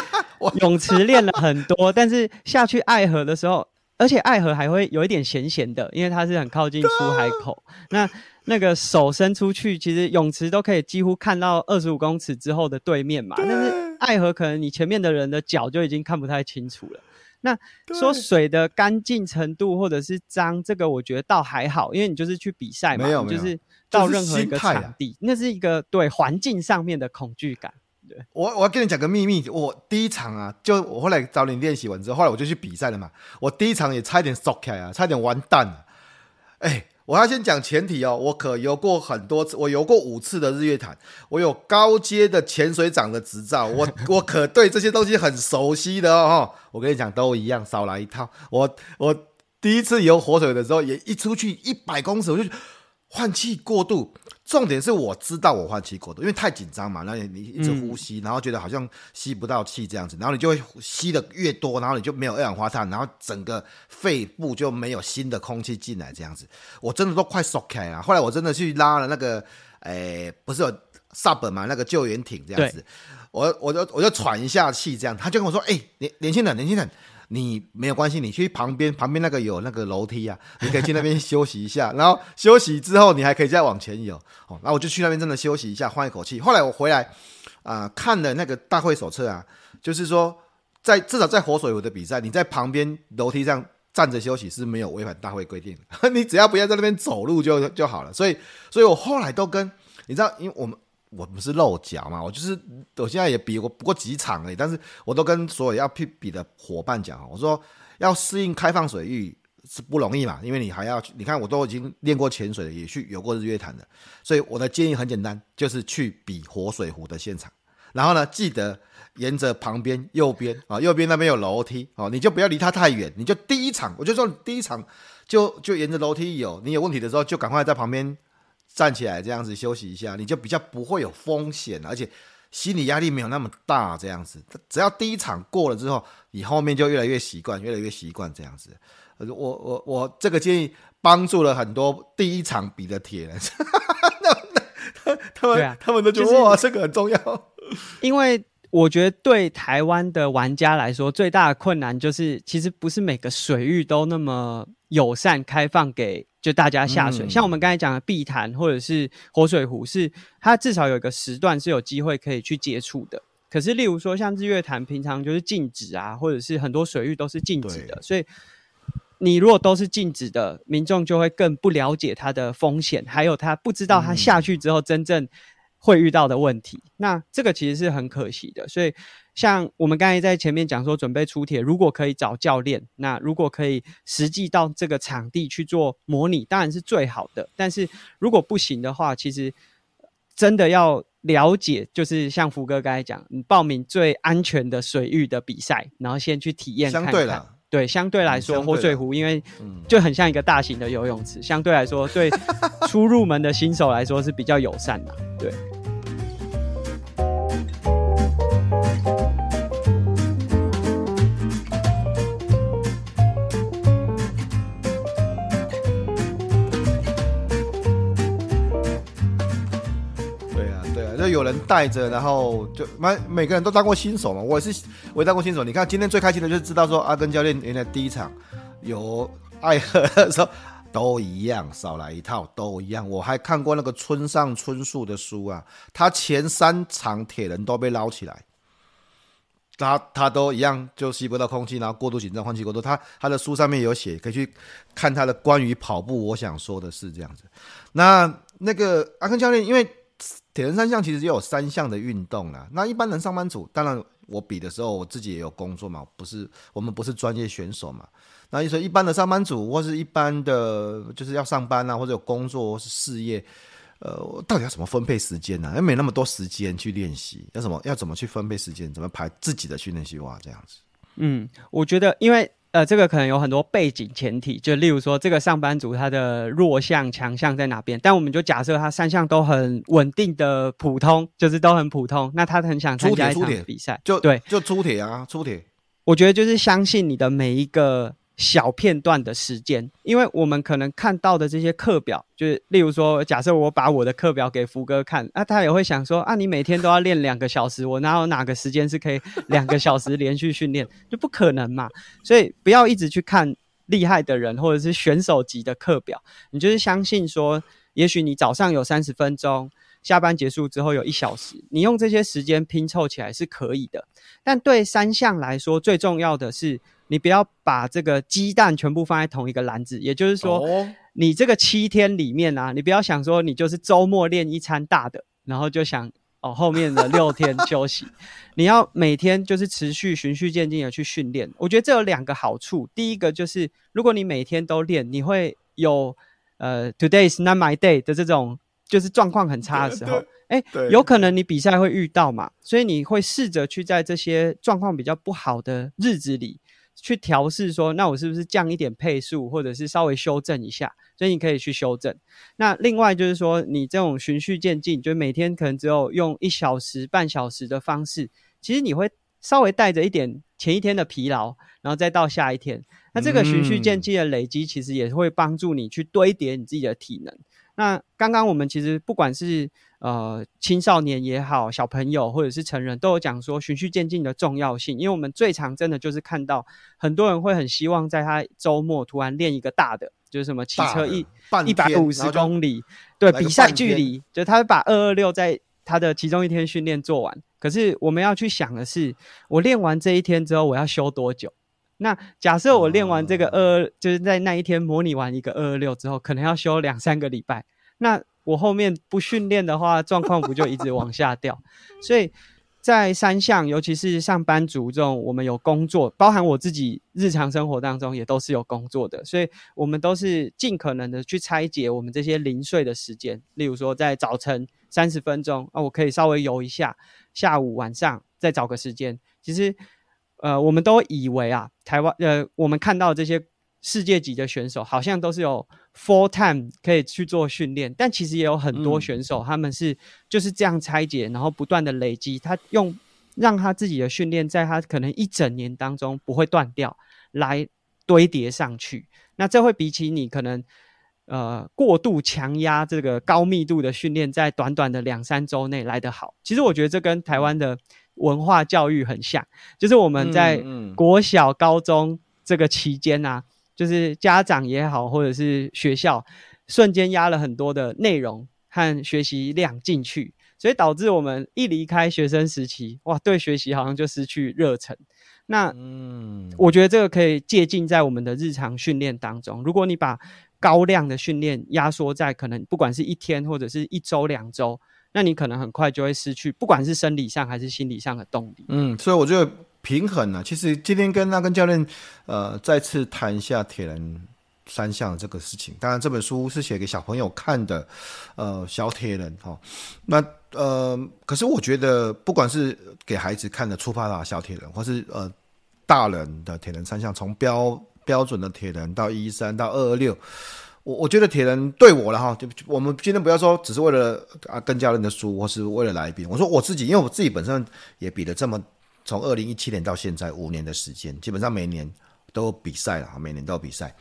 泳池练了很多，但是下去爱河的时候。而且爱河还会有一点咸咸的，因为它是很靠近出海口。那那个手伸出去，其实泳池都可以几乎看到二十五公尺之后的对面嘛。但是爱河可能你前面的人的脚就已经看不太清楚了。那说水的干净程度或者是脏，这个我觉得倒还好，因为你就是去比赛嘛，就是到任何一个场地，啊、那是一个对环境上面的恐惧感。
我我要跟你讲个秘密，我第一场啊，就我后来找你练习完之后，后来我就去比赛了嘛。我第一场也差一点缩开啊，差点完蛋了。哎、我要先讲前提哦，我可游过很多次，我游过五次的日月潭，我有高阶的潜水长的执照，我 我可对这些东西很熟悉的哦。我跟你讲，都一样，少来一套。我我第一次游活水的时候，也一出去一百公尺，我就换气过度。重点是我知道我换气过度，因为太紧张嘛，然后你一直呼吸，然后觉得好像吸不到气这样子，然后你就会吸的越多，然后你就没有二氧化碳，然后整个肺部就没有新的空气进来这样子，我真的都快缩开了。后来我真的去拉了那个，诶、欸，不是有 SUP 嘛，那个救援艇这样子，我我就我就喘一下气这样，他就跟我说，哎、欸，年年轻人，年轻人。你没有关系，你去旁边，旁边那个有那个楼梯啊，你可以去那边休息一下，然后休息之后，你还可以再往前游。哦，那我就去那边真的休息一下，换一口气。后来我回来啊、看了那个大会手册啊，就是说，在至少在活水湖的比赛，你在旁边楼梯上站着休息是没有违反大会规定的，你只要不要在那边走路就就好了。所以，所以我后来都跟你知道，因为我们。我不是露脚嘛，我就是我现在也比过不过几场而已，但是我都跟所有要去比的伙伴讲，我说要适应开放水域是不容易嘛，因为你还要，你看我都已经练过潜水了，也去游过日月潭的，所以我的建议很简单，就是去比活水湖的现场，然后呢，记得沿着旁边右边啊，右边那边有楼梯哦，你就不要离它太远，你就第一场，我就说第一场就就沿着楼梯游，你有问题的时候就赶快在旁边。站起来这样子休息一下，你就比较不会有风险，而且心理压力没有那么大。这样子，只要第一场过了之后，你后面就越来越习惯，越来越习惯这样子。我我我这个建议帮助了很多第一场比的铁人，他 他们、啊、他们都觉得、就是、哇，这个很重要。
因为我觉得对台湾的玩家来说，最大的困难就是其实不是每个水域都那么友善开放给。就大家下水，嗯、像我们刚才讲的碧潭或者是活水湖，是它至少有一个时段是有机会可以去接触的。可是，例如说像日月潭，平常就是禁止啊，或者是很多水域都是禁止的。所以，你如果都是禁止的，民众就会更不了解它的风险，还有他不知道他下去之后真正会遇到的问题。嗯、那这个其实是很可惜的。所以。像我们刚才在前面讲说，准备出铁，如果可以找教练，那如果可以实际到这个场地去做模拟，当然是最好的。但是如果不行的话，其实真的要了解，就是像福哥刚才讲，你报名最安全的水域的比赛，然后先去体验看看。
相对了，
对，相对来说，活水湖因为就很像一个大型的游泳池，相对来说，对初入门的新手来说是比较友善的，对。
有人带着，然后就每每个人都当过新手嘛，我也是我也当过新手。你看今天最开心的就是知道说阿根教练原来第一场有爱喝的时候都一样，少来一套都一样。我还看过那个村上春树的书啊，他前三场铁人都被捞起来，他他都一样就吸不到空气，然后过度紧张，换气过度。他他的书上面有写，可以去看他的关于跑步。我想说的是这样子。那那个阿根教练因为。铁人三项其实也有三项的运动啦。那一般人上班族，当然我比的时候，我自己也有工作嘛，不是我们不是专业选手嘛。那你说一般的上班族，或是一般的就是要上班啊，或者有工作或是事业，呃，到底要怎么分配时间呢？因为没那么多时间去练习，要什么要怎么去分配时间？怎么排自己的训练计划？这样子。
嗯，我觉得因为。呃，这个可能有很多背景前提，就例如说，这个上班族他的弱项、强项在哪边？但我们就假设他三项都很稳定的普通，就是都很普通，那他很想参加一场比赛，
就
对，
就出铁啊，出铁。
我觉得就是相信你的每一个。小片段的时间，因为我们可能看到的这些课表，就是例如说，假设我把我的课表给福哥看，啊，他也会想说，啊，你每天都要练两个小时，我哪有哪个时间是可以两个小时连续训练，就不可能嘛。所以不要一直去看厉害的人或者是选手级的课表，你就是相信说，也许你早上有三十分钟，下班结束之后有一小时，你用这些时间拼凑起来是可以的。但对三项来说，最重要的是。你不要把这个鸡蛋全部放在同一个篮子，也就是说，你这个七天里面啊，你不要想说你就是周末练一餐大的，然后就想哦后面的六天休息。你要每天就是持续循序渐进的去训练。我觉得这有两个好处，第一个就是如果你每天都练，你会有呃 Today is not my day 的这种就是状况很差的时候，哎，有可能你比赛会遇到嘛，所以你会试着去在这些状况比较不好的日子里。去调试说，那我是不是降一点配速，或者是稍微修正一下？所以你可以去修正。那另外就是说，你这种循序渐进，就每天可能只有用一小时、半小时的方式，其实你会稍微带着一点前一天的疲劳，然后再到下一天。那这个循序渐进的累积，其实也会帮助你去堆叠你自己的体能。那刚刚我们其实不管是呃青少年也好，小朋友或者是成人，都有讲说循序渐进的重要性。因为我们最常真的就是看到很多人会很希望在他周末突然练一个大的，就是什么骑车 一一百五十公里，对，比赛距离，就他会把二二六在他的其中一天训练做完。可是我们要去想的是，我练完这一天之后，我要休多久？那假设我练完这个二，uh, 就是在那一天模拟完一个二二六之后，可能要休两三个礼拜。那我后面不训练的话，状况不就一直往下掉？所以在三项，尤其是上班族这种，我们有工作，包含我自己日常生活当中也都是有工作的，所以我们都是尽可能的去拆解我们这些零碎的时间。例如说，在早晨三十分钟啊，我可以稍微游一下；下午、晚上再找个时间。其实。呃，我们都以为啊，台湾呃，我们看到这些世界级的选手，好像都是有 full time 可以去做训练，但其实也有很多选手，嗯、他们是就是这样拆解，然后不断的累积，他用让他自己的训练，在他可能一整年当中不会断掉，来堆叠上去。那这会比起你可能呃过度强压这个高密度的训练，在短短的两三周内来得好。其实我觉得这跟台湾的。文化教育很像，就是我们在国小、高中这个期间啊，就是家长也好，或者是学校，瞬间压了很多的内容和学习量进去，所以导致我们一离开学生时期，哇，对学习好像就失去热忱。那，嗯，我觉得这个可以借鉴在我们的日常训练当中。如果你把高量的训练压缩在可能不管是一天或者是一周、两周。那你可能很快就会失去，不管是生理上还是心理上的动力。
嗯，所以我觉得平衡呢、其实今天跟阿耕教练呃再次谈一下铁人三项这个事情。当然这本书是写给小朋友看的，呃，小铁人哈、哦。那呃，可是我觉得不管是给孩子看的出发的小铁人，或是呃大人的铁人三项，从标标准的铁人到一三到二二六，我我觉得铁人对我了哈，就我们今天不要说只是为了啊跟教练的输，或是为了来比，我说我自己，因为我自己本身也比了这么从二零一七年到现在五年的时间，基本上每年都有比赛了，每年都有比赛。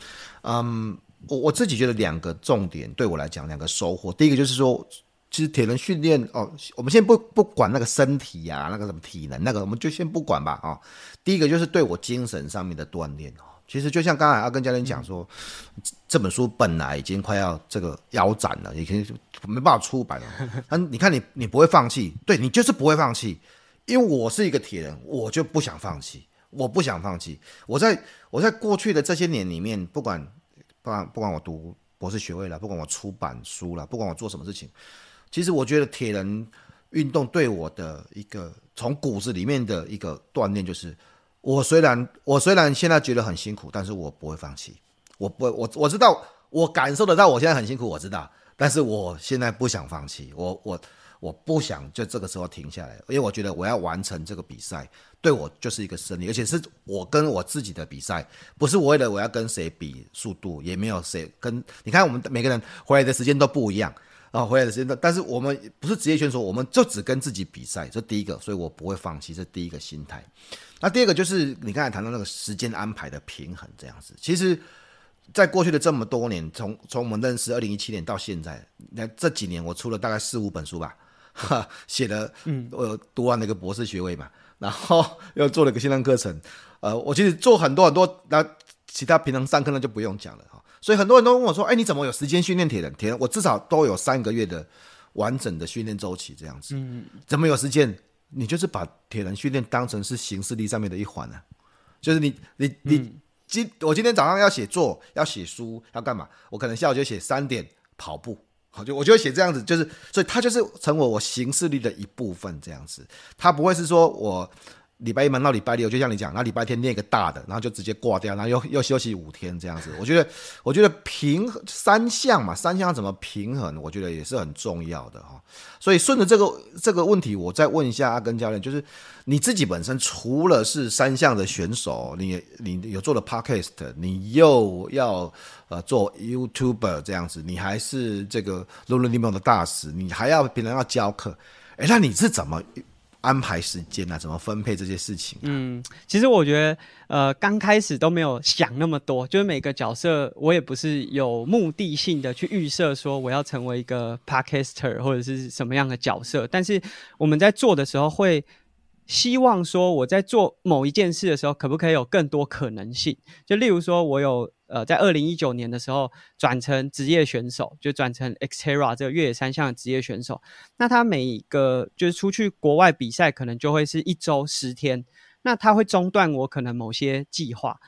嗯，我我自己觉得两个重点对我来讲，两个收获，第一个就是说。其实铁人训练哦，我们先不不管那个身体呀、那个什么体能，那个我们就先不管吧啊、第一个就是对我精神上面的锻炼哦。其实就像刚才阿根教练讲说，嗯、这本书本来已经快要这个腰斩了，已经没办法出版了。嗯，你看你你不会放弃，对你就是不会放弃，因为我是一个铁人，我就不想放弃，我不想放弃。我在我在过去的这些年里面，不管不管不管我读博士学位了，不管我出版书了，不管我做什么事情。其实我觉得铁人运动对我的一个从骨子里面的一个锻炼，就是我虽然我虽然现在觉得很辛苦，但是我不会放弃。我不，我我知道，我感受得到我现在很辛苦，我知道，但是我现在不想放弃。我我我不想就这个时候停下来，因为我觉得我要完成这个比赛，对我就是一个胜利，而且是我跟我自己的比赛，不是为了我要跟谁比速度，也没有谁跟你看我们每个人回来的时间都不一样。啊，回来的时间，但是我们不是职业选手，我们就只跟自己比赛，这第一个，所以我不会放弃，这第一个心态。那第二个就是你刚才谈到那个时间安排的平衡，这样子。其实，在过去的这么多年，从从我们认识二零一七年到现在，那这几年我出了大概四五本书吧，哈，写了，嗯，我有读完了一个博士学位嘛，然后又做了一个线上课程，呃，我其实做很多很多，那其他平常上课呢就不用讲了哈。所以很多人都问我说：“哎，你怎么有时间训练铁人？铁人我至少都有三个月的完整的训练周期，这样子。嗯，怎么有时间？你就是把铁人训练当成是行事力上面的一环啊。就是你你你今我今天早上要写作，要写书，要干嘛？我可能下午就写三点跑步，好，就我就会写这样子，就是所以它就是成为我行事力的一部分，这样子。它不会是说我。”礼拜一忙到礼拜六，就像你讲，那礼拜天练一个大的，然后就直接挂掉，然后又又休息五天这样子。我觉得，我觉得平衡三项嘛，三项怎么平衡，我觉得也是很重要的哈。所以顺着这个这个问题，我再问一下阿根教练，就是你自己本身除了是三项的选手，你你有做了 Podcast，你又要呃做 YouTuber 这样子，你还是这个 Lululemon 的大使，你还要别人要教课，哎，那你是怎么？安排时间啊，怎么分配这些事情？
嗯，其实我觉得，呃，刚开始都没有想那么多，就是每个角色，我也不是有目的性的去预设说我要成为一个 podcaster 或者是什么样的角色，但是我们在做的时候会希望说我在做某一件事的时候，可不可以有更多可能性？就例如说，我有。呃，在二零一九年的时候转成职业选手，就转成 Xterra 这个越野三项的职业选手。那他每一个就是出去国外比赛，可能就会是一周十天。那他会中断我可能某些计划，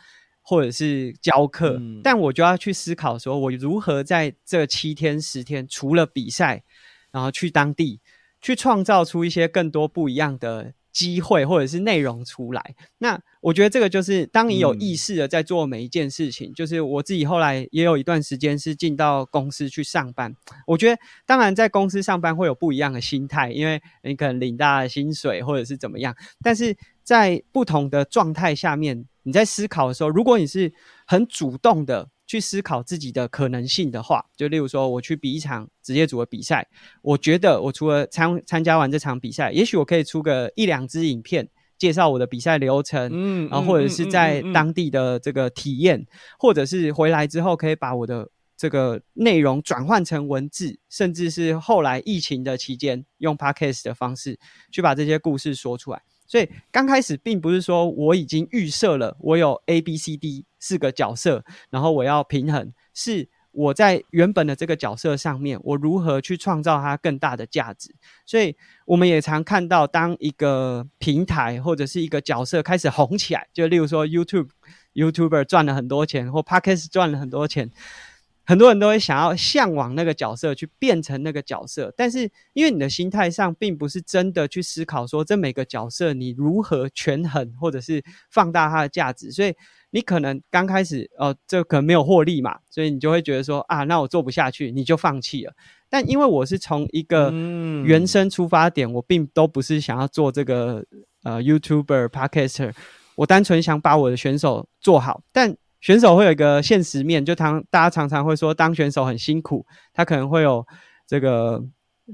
或者是教课，嗯、但我就要去思考说，我如何在这七天十天，除了比赛，然后去当地去创造出一些更多不一样的。机会或者是内容出来，那我觉得这个就是当你有意识的在做每一件事情。嗯、就是我自己后来也有一段时间是进到公司去上班，我觉得当然在公司上班会有不一样的心态，因为你可能领大的薪水或者是怎么样，但是在不同的状态下面，你在思考的时候，如果你是很主动的。去思考自己的可能性的话，就例如说，我去比一场职业组的比赛，我觉得我除了参参加完这场比赛，也许我可以出个一两支影片，介绍我的比赛流程，嗯，然后或者是在当地的这个体验，嗯嗯嗯嗯、或者是回来之后可以把我的这个内容转换成文字，甚至是后来疫情的期间用 Podcast 的方式去把这些故事说出来。所以刚开始并不是说我已经预设了我有 A、B、C、D 四个角色，然后我要平衡，是我在原本的这个角色上面，我如何去创造它更大的价值。所以我们也常看到，当一个平台或者是一个角色开始红起来，就例如说 YouTube YouTuber 赚了很多钱，或 Podcast 赚了很多钱。很多人都会想要向往那个角色，去变成那个角色，但是因为你的心态上并不是真的去思考说，这每个角色你如何权衡或者是放大它的价值，所以你可能刚开始哦，这可能没有获利嘛，所以你就会觉得说啊，那我做不下去，你就放弃了。但因为我是从一个原生出发点，我并都不是想要做这个呃 YouTuber Podcaster。我单纯想把我的选手做好，但选手会有一个现实面，就常大家常常会说，当选手很辛苦，他可能会有这个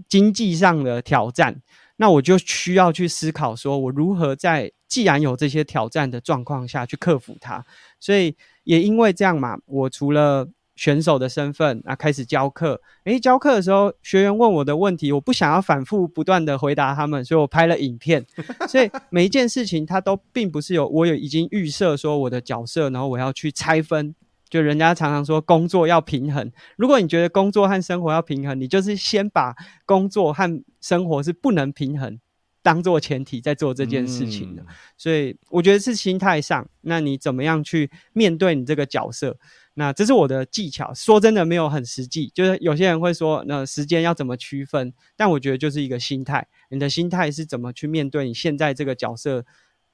经济上的挑战。那我就需要去思考，说我如何在既然有这些挑战的状况下去克服它。所以也因为这样嘛，我除了选手的身份啊，开始教课。诶，教课的时候，学员问我的问题，我不想要反复不断的回答他们，所以我拍了影片。所以每一件事情，它都并不是有我有已经预设说我的角色，然后我要去拆分。就人家常常说工作要平衡，如果你觉得工作和生活要平衡，你就是先把工作和生活是不能平衡当做前提在做这件事情的。嗯。所以我觉得是心态上，那你怎么样去面对你这个角色？那这是我的技巧，说真的没有很实际。就是有些人会说，那时间要怎么区分？但我觉得就是一个心态，你的心态是怎么去面对你现在这个角色？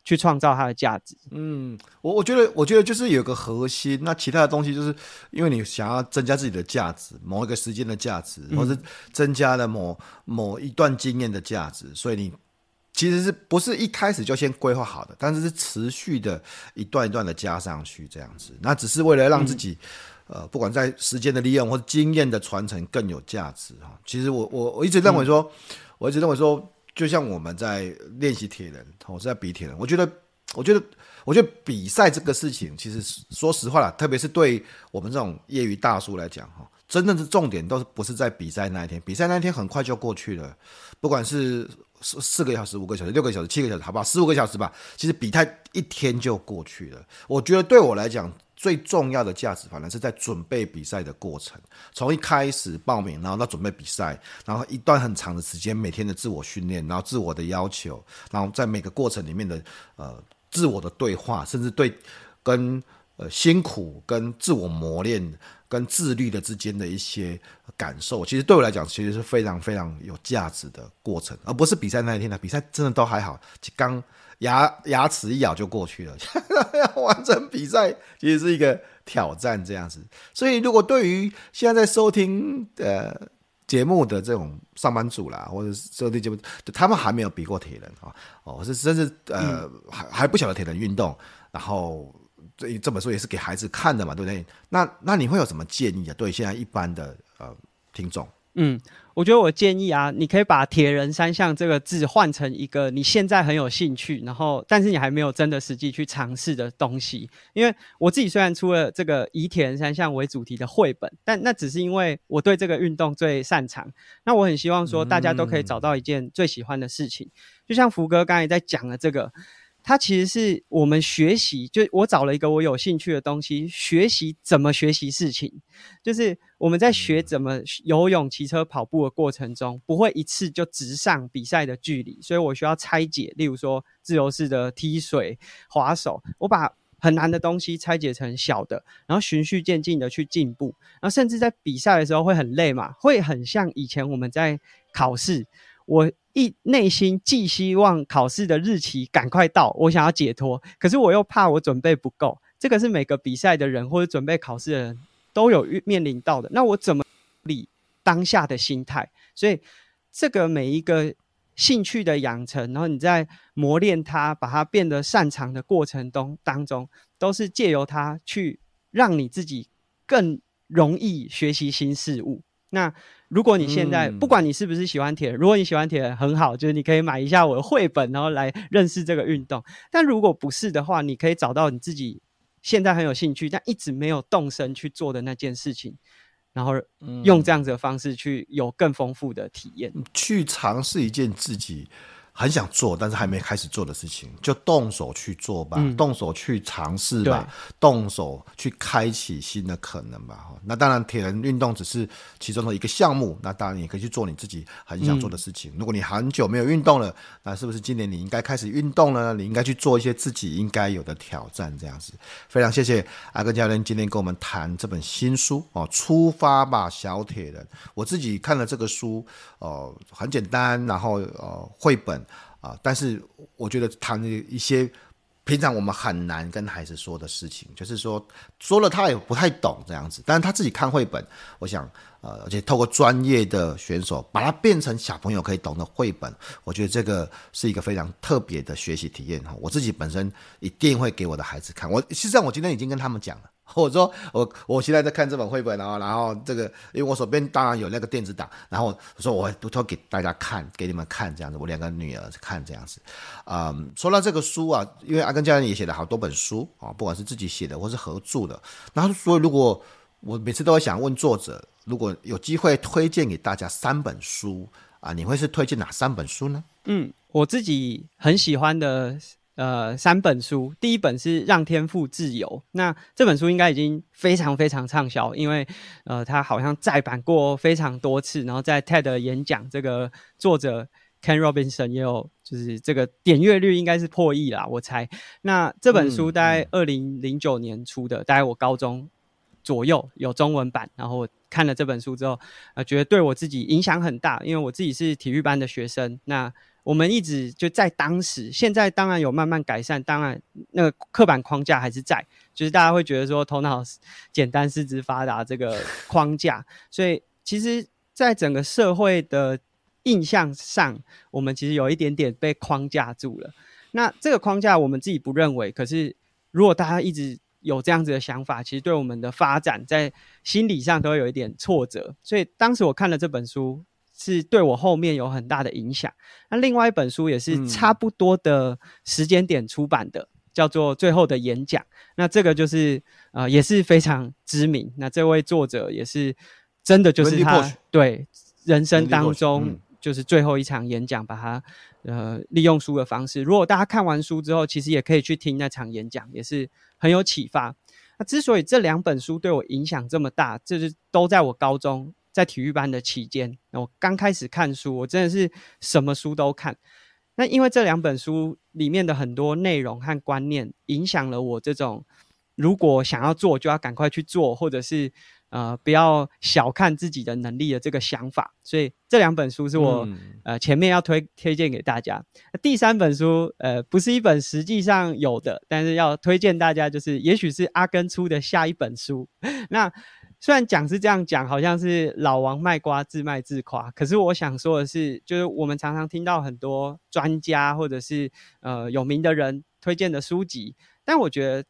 去创造它的价值。
嗯，我我觉得，我觉得就是有个核心，那其他的东西就是因为你想要增加自己的价值，某一个时间的价值，或是增加了某某一段经验的价值，所以你其实是不是一开始就先规划好的，但是是持续的一段一段的加上去这样子，那只是为了让自己，呃，不管在时间的利用或者经验的传承更有价值哈。其实我我我一直认为说，我一直认为说。就像我们在练习铁人，我是在比铁人。我觉得，我觉得，我觉得比赛这个事情，其实说实话了，特别是对我们这种业余大叔来讲，哈，真正的重点都是不是在比赛那一天，比赛那一天很快就过去了，不管是四四个小时、五个小时、六个小时、七个小时，好不好？十五个小时吧，其实比赛一天就过去了。我觉得对我来讲。最重要的价值，反而是在准备比赛的过程，从一开始报名，然后到准备比赛，然后一段很长的时间，每天的自我训练，然后自我的要求，然后在每个过程里面的呃自我的对话，甚至对跟呃辛苦、跟自我磨练、跟自律的之间的一些感受，其实对我来讲，其实是非常非常有价值的过程，而不是比赛那一天的比赛，真的都还好，刚。牙牙齿一咬就过去了，要 完成比赛其实是一个挑战，这样子。所以，如果对于现在在收听呃节目的这种上班族啦，或者是收听节目，他们还没有比过铁人啊，哦，是甚至呃还还不晓得铁人运动，然后这这本书也是给孩子看的嘛，对不对？那那你会有什么建议啊？对现在一般的呃听众？
嗯，我觉得我建议啊，你可以把“铁人三项”这个字换成一个你现在很有兴趣，然后但是你还没有真的实际去尝试的东西。因为我自己虽然出了这个以铁人三项为主题的绘本，但那只是因为我对这个运动最擅长。那我很希望说，大家都可以找到一件最喜欢的事情，就像福哥刚才在讲的这个。它其实是我们学习，就我找了一个我有兴趣的东西，学习怎么学习事情。就是我们在学怎么游泳、骑车、跑步的过程中，不会一次就直上比赛的距离，所以我需要拆解。例如说自由式的踢水、划手，我把很难的东西拆解成小的，然后循序渐进的去进步。然后甚至在比赛的时候会很累嘛，会很像以前我们在考试。我一内心既希望考试的日期赶快到，我想要解脱，可是我又怕我准备不够。这个是每个比赛的人或者准备考试的人都有面临到的。那我怎么理当下的心态？所以这个每一个兴趣的养成，然后你在磨练它，把它变得擅长的过程中当中，都是借由它去让你自己更容易学习新事物。那如果你现在、嗯、不管你是不是喜欢铁人，如果你喜欢铁人很好，就是你可以买一下我的绘本，然后来认识这个运动。但如果不是的话，你可以找到你自己现在很有兴趣，但一直没有动身去做的那件事情，然后用这样子的方式去有更丰富的体验，
去尝试一件自己。很想做，但是还没开始做的事情，就动手去做吧，嗯、动手去尝试吧，动手去开启新的可能吧。那当然，铁人运动只是其中的一个项目。那当然，你可以去做你自己很想做的事情。嗯、如果你很久没有运动了，那是不是今年你应该开始运动呢？你应该去做一些自己应该有的挑战，这样子。非常谢谢阿根教练今天跟我们谈这本新书哦，出发吧，小铁人。我自己看了这个书哦，很简单，然后呃，绘本。啊！但是我觉得谈一些平常我们很难跟孩子说的事情，就是说说了他也不太懂这样子。但是他自己看绘本，我想，呃，而且透过专业的选手把它变成小朋友可以懂的绘本，我觉得这个是一个非常特别的学习体验哈。我自己本身一定会给我的孩子看。我实际上我今天已经跟他们讲了。我说我我现在在看这本绘本，然后然后这个，因为我手边当然有那个电子档，然后我说我会偷偷给大家看，给你们看这样子，我两个女儿看这样子。嗯，说到这个书啊，因为阿耕教练也写了好多本书啊，不管是自己写的或是合著的，然后所以如果我每次都会想问作者，如果有机会推荐给大家三本书啊，你会是推荐哪三本书呢？
嗯，我自己很喜欢的。呃，三本书，第一本是《让天赋自由》，那这本书应该已经非常非常畅销，因为呃，它好像再版过非常多次，然后在 TED 演讲，这个作者 Ken Robinson 也有，就是这个点阅率应该是破亿啦，我猜。那这本书大概二零零九年出的，大概我高中左右有中文版，然后我看了这本书之后，呃，觉得对我自己影响很大，因为我自己是体育班的学生，那。我们一直就在当时，现在当然有慢慢改善，当然那个刻板框架还是在，就是大家会觉得说头脑简单、四肢发达这个框架，所以其实，在整个社会的印象上，我们其实有一点点被框架住了。那这个框架我们自己不认为，可是如果大家一直有这样子的想法，其实对我们的发展在心理上都会有一点挫折。所以当时我看了这本书。是对我后面有很大的影响。那另外一本书也是差不多的时间点出版的，嗯、叫做《最后的演讲》。那这个就是呃也是非常知名。那这位作者也是真的就是他对人生当中就是最后一场演讲，把它呃利用书的方式。如果大家看完书之后，其实也可以去听那场演讲，也是很有启发。那之所以这两本书对我影响这么大，就是都在我高中。在体育班的期间，我刚开始看书，我真的是什么书都看。那因为这两本书里面的很多内容和观念，影响了我这种如果想要做就要赶快去做，或者是呃不要小看自己的能力的这个想法。所以这两本书是我、嗯、呃前面要推推荐给大家。第三本书呃不是一本实际上有的，但是要推荐大家，就是也许是阿根出的下一本书。那。虽然讲是这样讲，好像是老王卖瓜自卖自夸，可是我想说的是，就是我们常常听到很多专家或者是呃有名的人推荐的书籍，但我觉得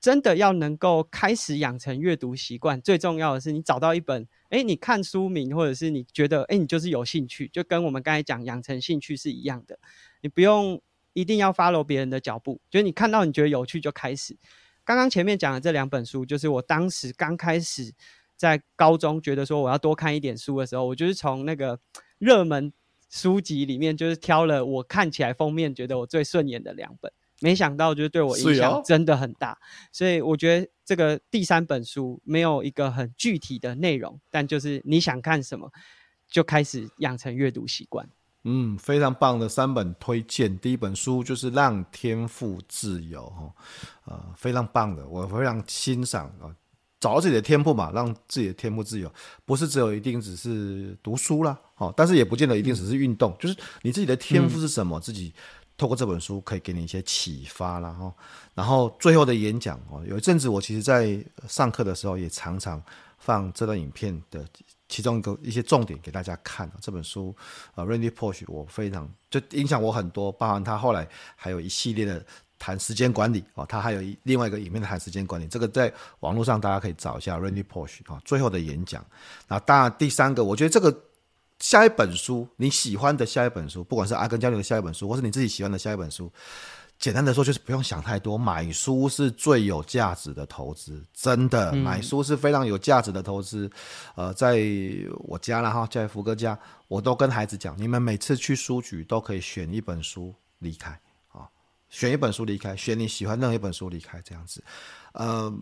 真的要能够开始养成阅读习惯，最重要的是你找到一本，诶，你看书名或者是你觉得，诶，你就是有兴趣，就跟我们刚才讲养成兴趣是一样的，你不用一定要 follow 别人的脚步，就是你看到你觉得有趣就开始。刚刚前面讲的这两本书，就是我当时刚开始在高中觉得说我要多看一点书的时候，我就是从那个热门书籍里面，就是挑了我看起来封面觉得我最顺眼的两本，没想到就是对我影响真的很大。所以我觉得这个第三本书没有一个很具体的内容，但就是你想看什么，就开始养成阅读习惯。
嗯，非常棒的三本推荐。第一本书就是《让天赋自由》哈，呃，非常棒的，我非常欣赏啊。找到自己的天赋嘛，让自己的天赋自由，不是只有一定只是读书啦，哦，但是也不见得一定只是运动，嗯、就是你自己的天赋是什么，嗯、自己透过这本书可以给你一些启发啦。哈。然后最后的演讲哦，有一阵子我其实在上课的时候也常常放这段影片的。其中一个一些重点给大家看这本书啊，Randy Pausch 我非常就影响我很多，包含他后来还有一系列的谈时间管理啊，他还有一另外一个影片的谈时间管理，这个在网络上大家可以找一下 Randy Pausch 啊，最后的演讲。那当然第三个，我觉得这个下一本书你喜欢的下一本书，不管是阿根交流的下一本书，或是你自己喜欢的下一本书。简单的说，就是不用想太多，买书是最有价值的投资，真的，买书是非常有价值的投资。呃，在我家了哈，在福哥家，我都跟孩子讲，你们每次去书局都可以选一本书离开啊，选一本书离开，选你喜欢任何一本书离开，这样子。呃，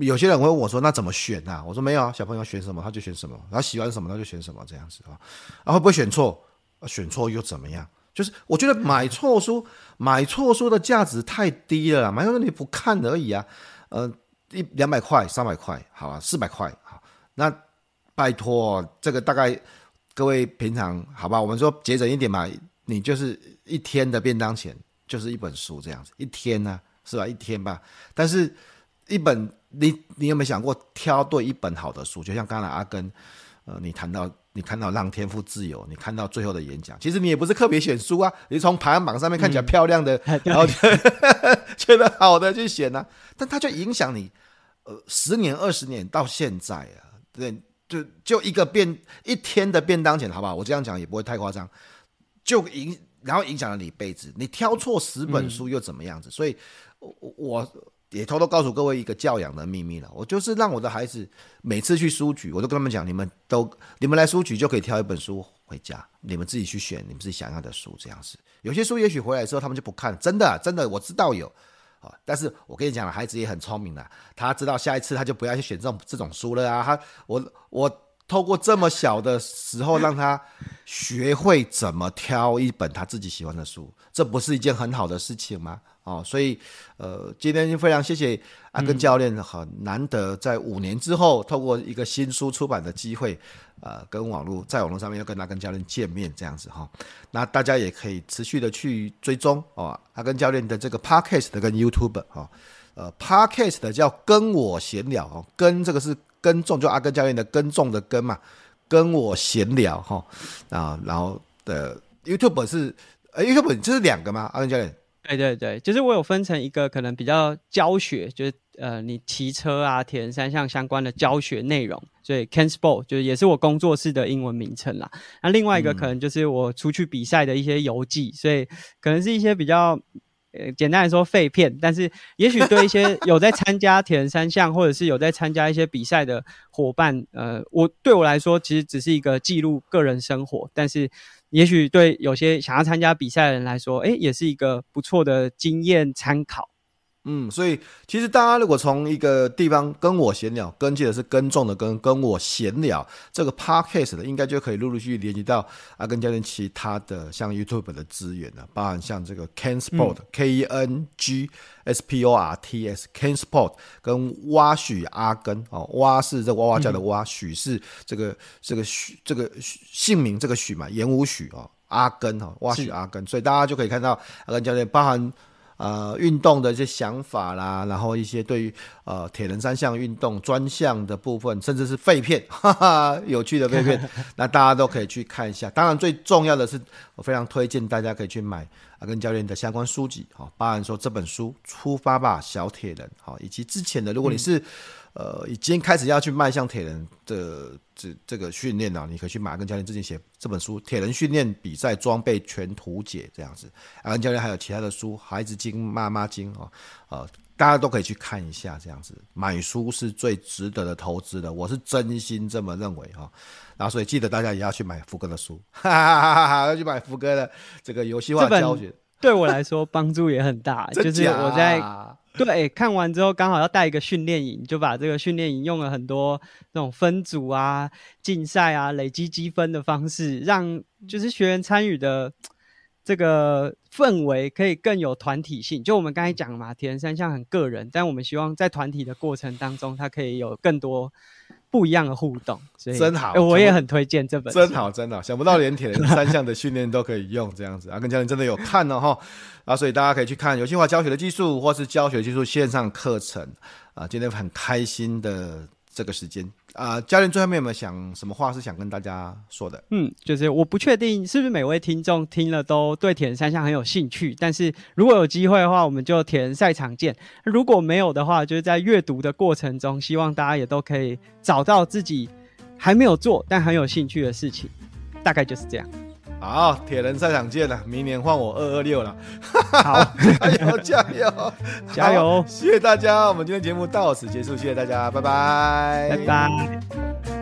有些人会问我说，那怎么选啊？我说没有啊，小朋友选什么他就选什么，他喜欢什么他就选什么，这样子啊。啊，会不会选错？选错又怎么样？就是我觉得买错书，买错书的价值太低了，买错书你不看而已啊，呃，一两百块、三百块，好吧，四百块，好，那拜托，这个大概各位平常好吧，我们说节省一点嘛，你就是一天的便当钱就是一本书这样子，一天呢、啊，是吧？一天吧。但是一本你你有没有想过挑对一本好的书？就像刚才阿根，呃，你谈到你看到《让天赋自由》，你看到最后的演讲，其实你也不是特别选书啊，你从排行榜上面看起来漂亮的，嗯、然后就 觉得好的去选啊，但它就影响你，呃，十年二十年到现在啊，对，就就一个便一天的便当钱，好不好？我这样讲也不会太夸张，就影然后影响了你一辈子。你挑错十本书又怎么样子？所以，我我也偷偷告诉各位一个教养的秘密了，我就是让我的孩子每次去书局，我都跟他们讲，你们都你们来书局就可以挑一本书回家，你们自己去选你们自己想要的书，这样子。有些书也许回来之后他们就不看，真的真的我知道有。啊！但是我跟你讲了，孩子也很聪明的，他知道下一次他就不要去选这种这种书了啊！他我我透过这么小的时候让他学会怎么挑一本他自己喜欢的书，这不是一件很好的事情吗？哦，所以呃，今天就非常谢谢阿根教练，很难得在五年之后透过一个新书出版的机会。呃，跟网络在网络上面要跟阿根教练见面这样子哈，那大家也可以持续的去追踪哦，阿根教练的这个 Podcast 的跟 YouTube 哈，呃，Podcast 的叫跟我闲聊哦，跟这个是耕种，就阿根教练的耕种的耕嘛，跟我闲聊哈啊，然后的 YouTube 是呃 YouTube 就是两个吗？阿根教练？
对对对，就是我有分成一个可能比较教学，就是呃你骑车啊、铁人三项相关的教学内容，所以 Can Sport 就是也是我工作室的英文名称啦。那另外一个可能就是我出去比赛的一些游记，所以可能是一些比较呃简单来说废片，但是也许对一些 有在参加铁人三项或者是有在参加一些比赛的伙伴，呃，我对我来说其实只是一个记录个人生活，但是。也许对有些想要参加比赛的人来说，诶，也是一个不错的经验参考。
嗯，所以其实大家如果从一个地方跟我闲聊，跟记得是耕种的跟，跟我闲聊这个 podcast 的，应该就可以陆陆续续连接到阿根教练其他的像 YouTube 的资源了，包含像这个 Ken Sport、嗯、K E N G S P O R T S Ken Sport 跟蛙许阿根哦，蛙是这个蛙蛙叫的蛙，许、嗯、是这个这个许这个姓名这个许嘛，言午许哦，阿根哦，蛙许阿根，所以大家就可以看到阿根教练包含。呃，运动的一些想法啦，然后一些对于呃铁人三项运动专项的部分，甚至是废片，哈哈，有趣的废片，那大家都可以去看一下。当然，最重要的是，我非常推荐大家可以去买阿根教练的相关书籍，哈，包含说这本书《出发吧，小铁人》，好，以及之前的，如果你是。嗯呃，已经开始要去迈向铁人的这这个训练了，你可以去买阿根教练之前写这本书《铁人训练比赛装备全图解》这样子。阿根教练还有其他的书，《孩子经》《妈妈经》哦，呃，大家都可以去看一下这样子。买书是最值得的投资的，我是真心这么认为哈。然后所以记得大家也要去买福哥的书，哈哈哈哈哈，要去买福哥的这个游戏化教学，
对我来说帮助也很大，就是我在。对，看完之后刚好要带一个训练营，就把这个训练营用了很多那种分组啊、竞赛啊、累积积分的方式，让就是学员参与的这个氛围可以更有团体性。就我们刚才讲嘛，铁人三项很个人，但我们希望在团体的过程当中，它可以有更多。不一样的互动，所以
真好，
我也很推荐这本书。
真好，真好，想不到连铁人三项的训练都可以用这样子。阿根教练真的有看哦哈，啊，所以大家可以去看游戏化教学的技术，或是教学技术线上课程啊。今天很开心的。这个时间啊、呃，教练最后面有没有想什么话是想跟大家说的？
嗯，就是我不确定是不是每位听众听了都对铁人三项很有兴趣，但是 如果有机会的话，我们就铁人赛场见；如果没有的话，就是在阅读的过程中，希望大家也都可以找到自己还没有做但很有兴趣的事情，大概就是这样。
好，铁人赛场见了，明年换我二二六了。
好，
加油加油
加油！
谢谢大家，我们今天节目到此结束，谢谢大家，拜拜，
拜拜。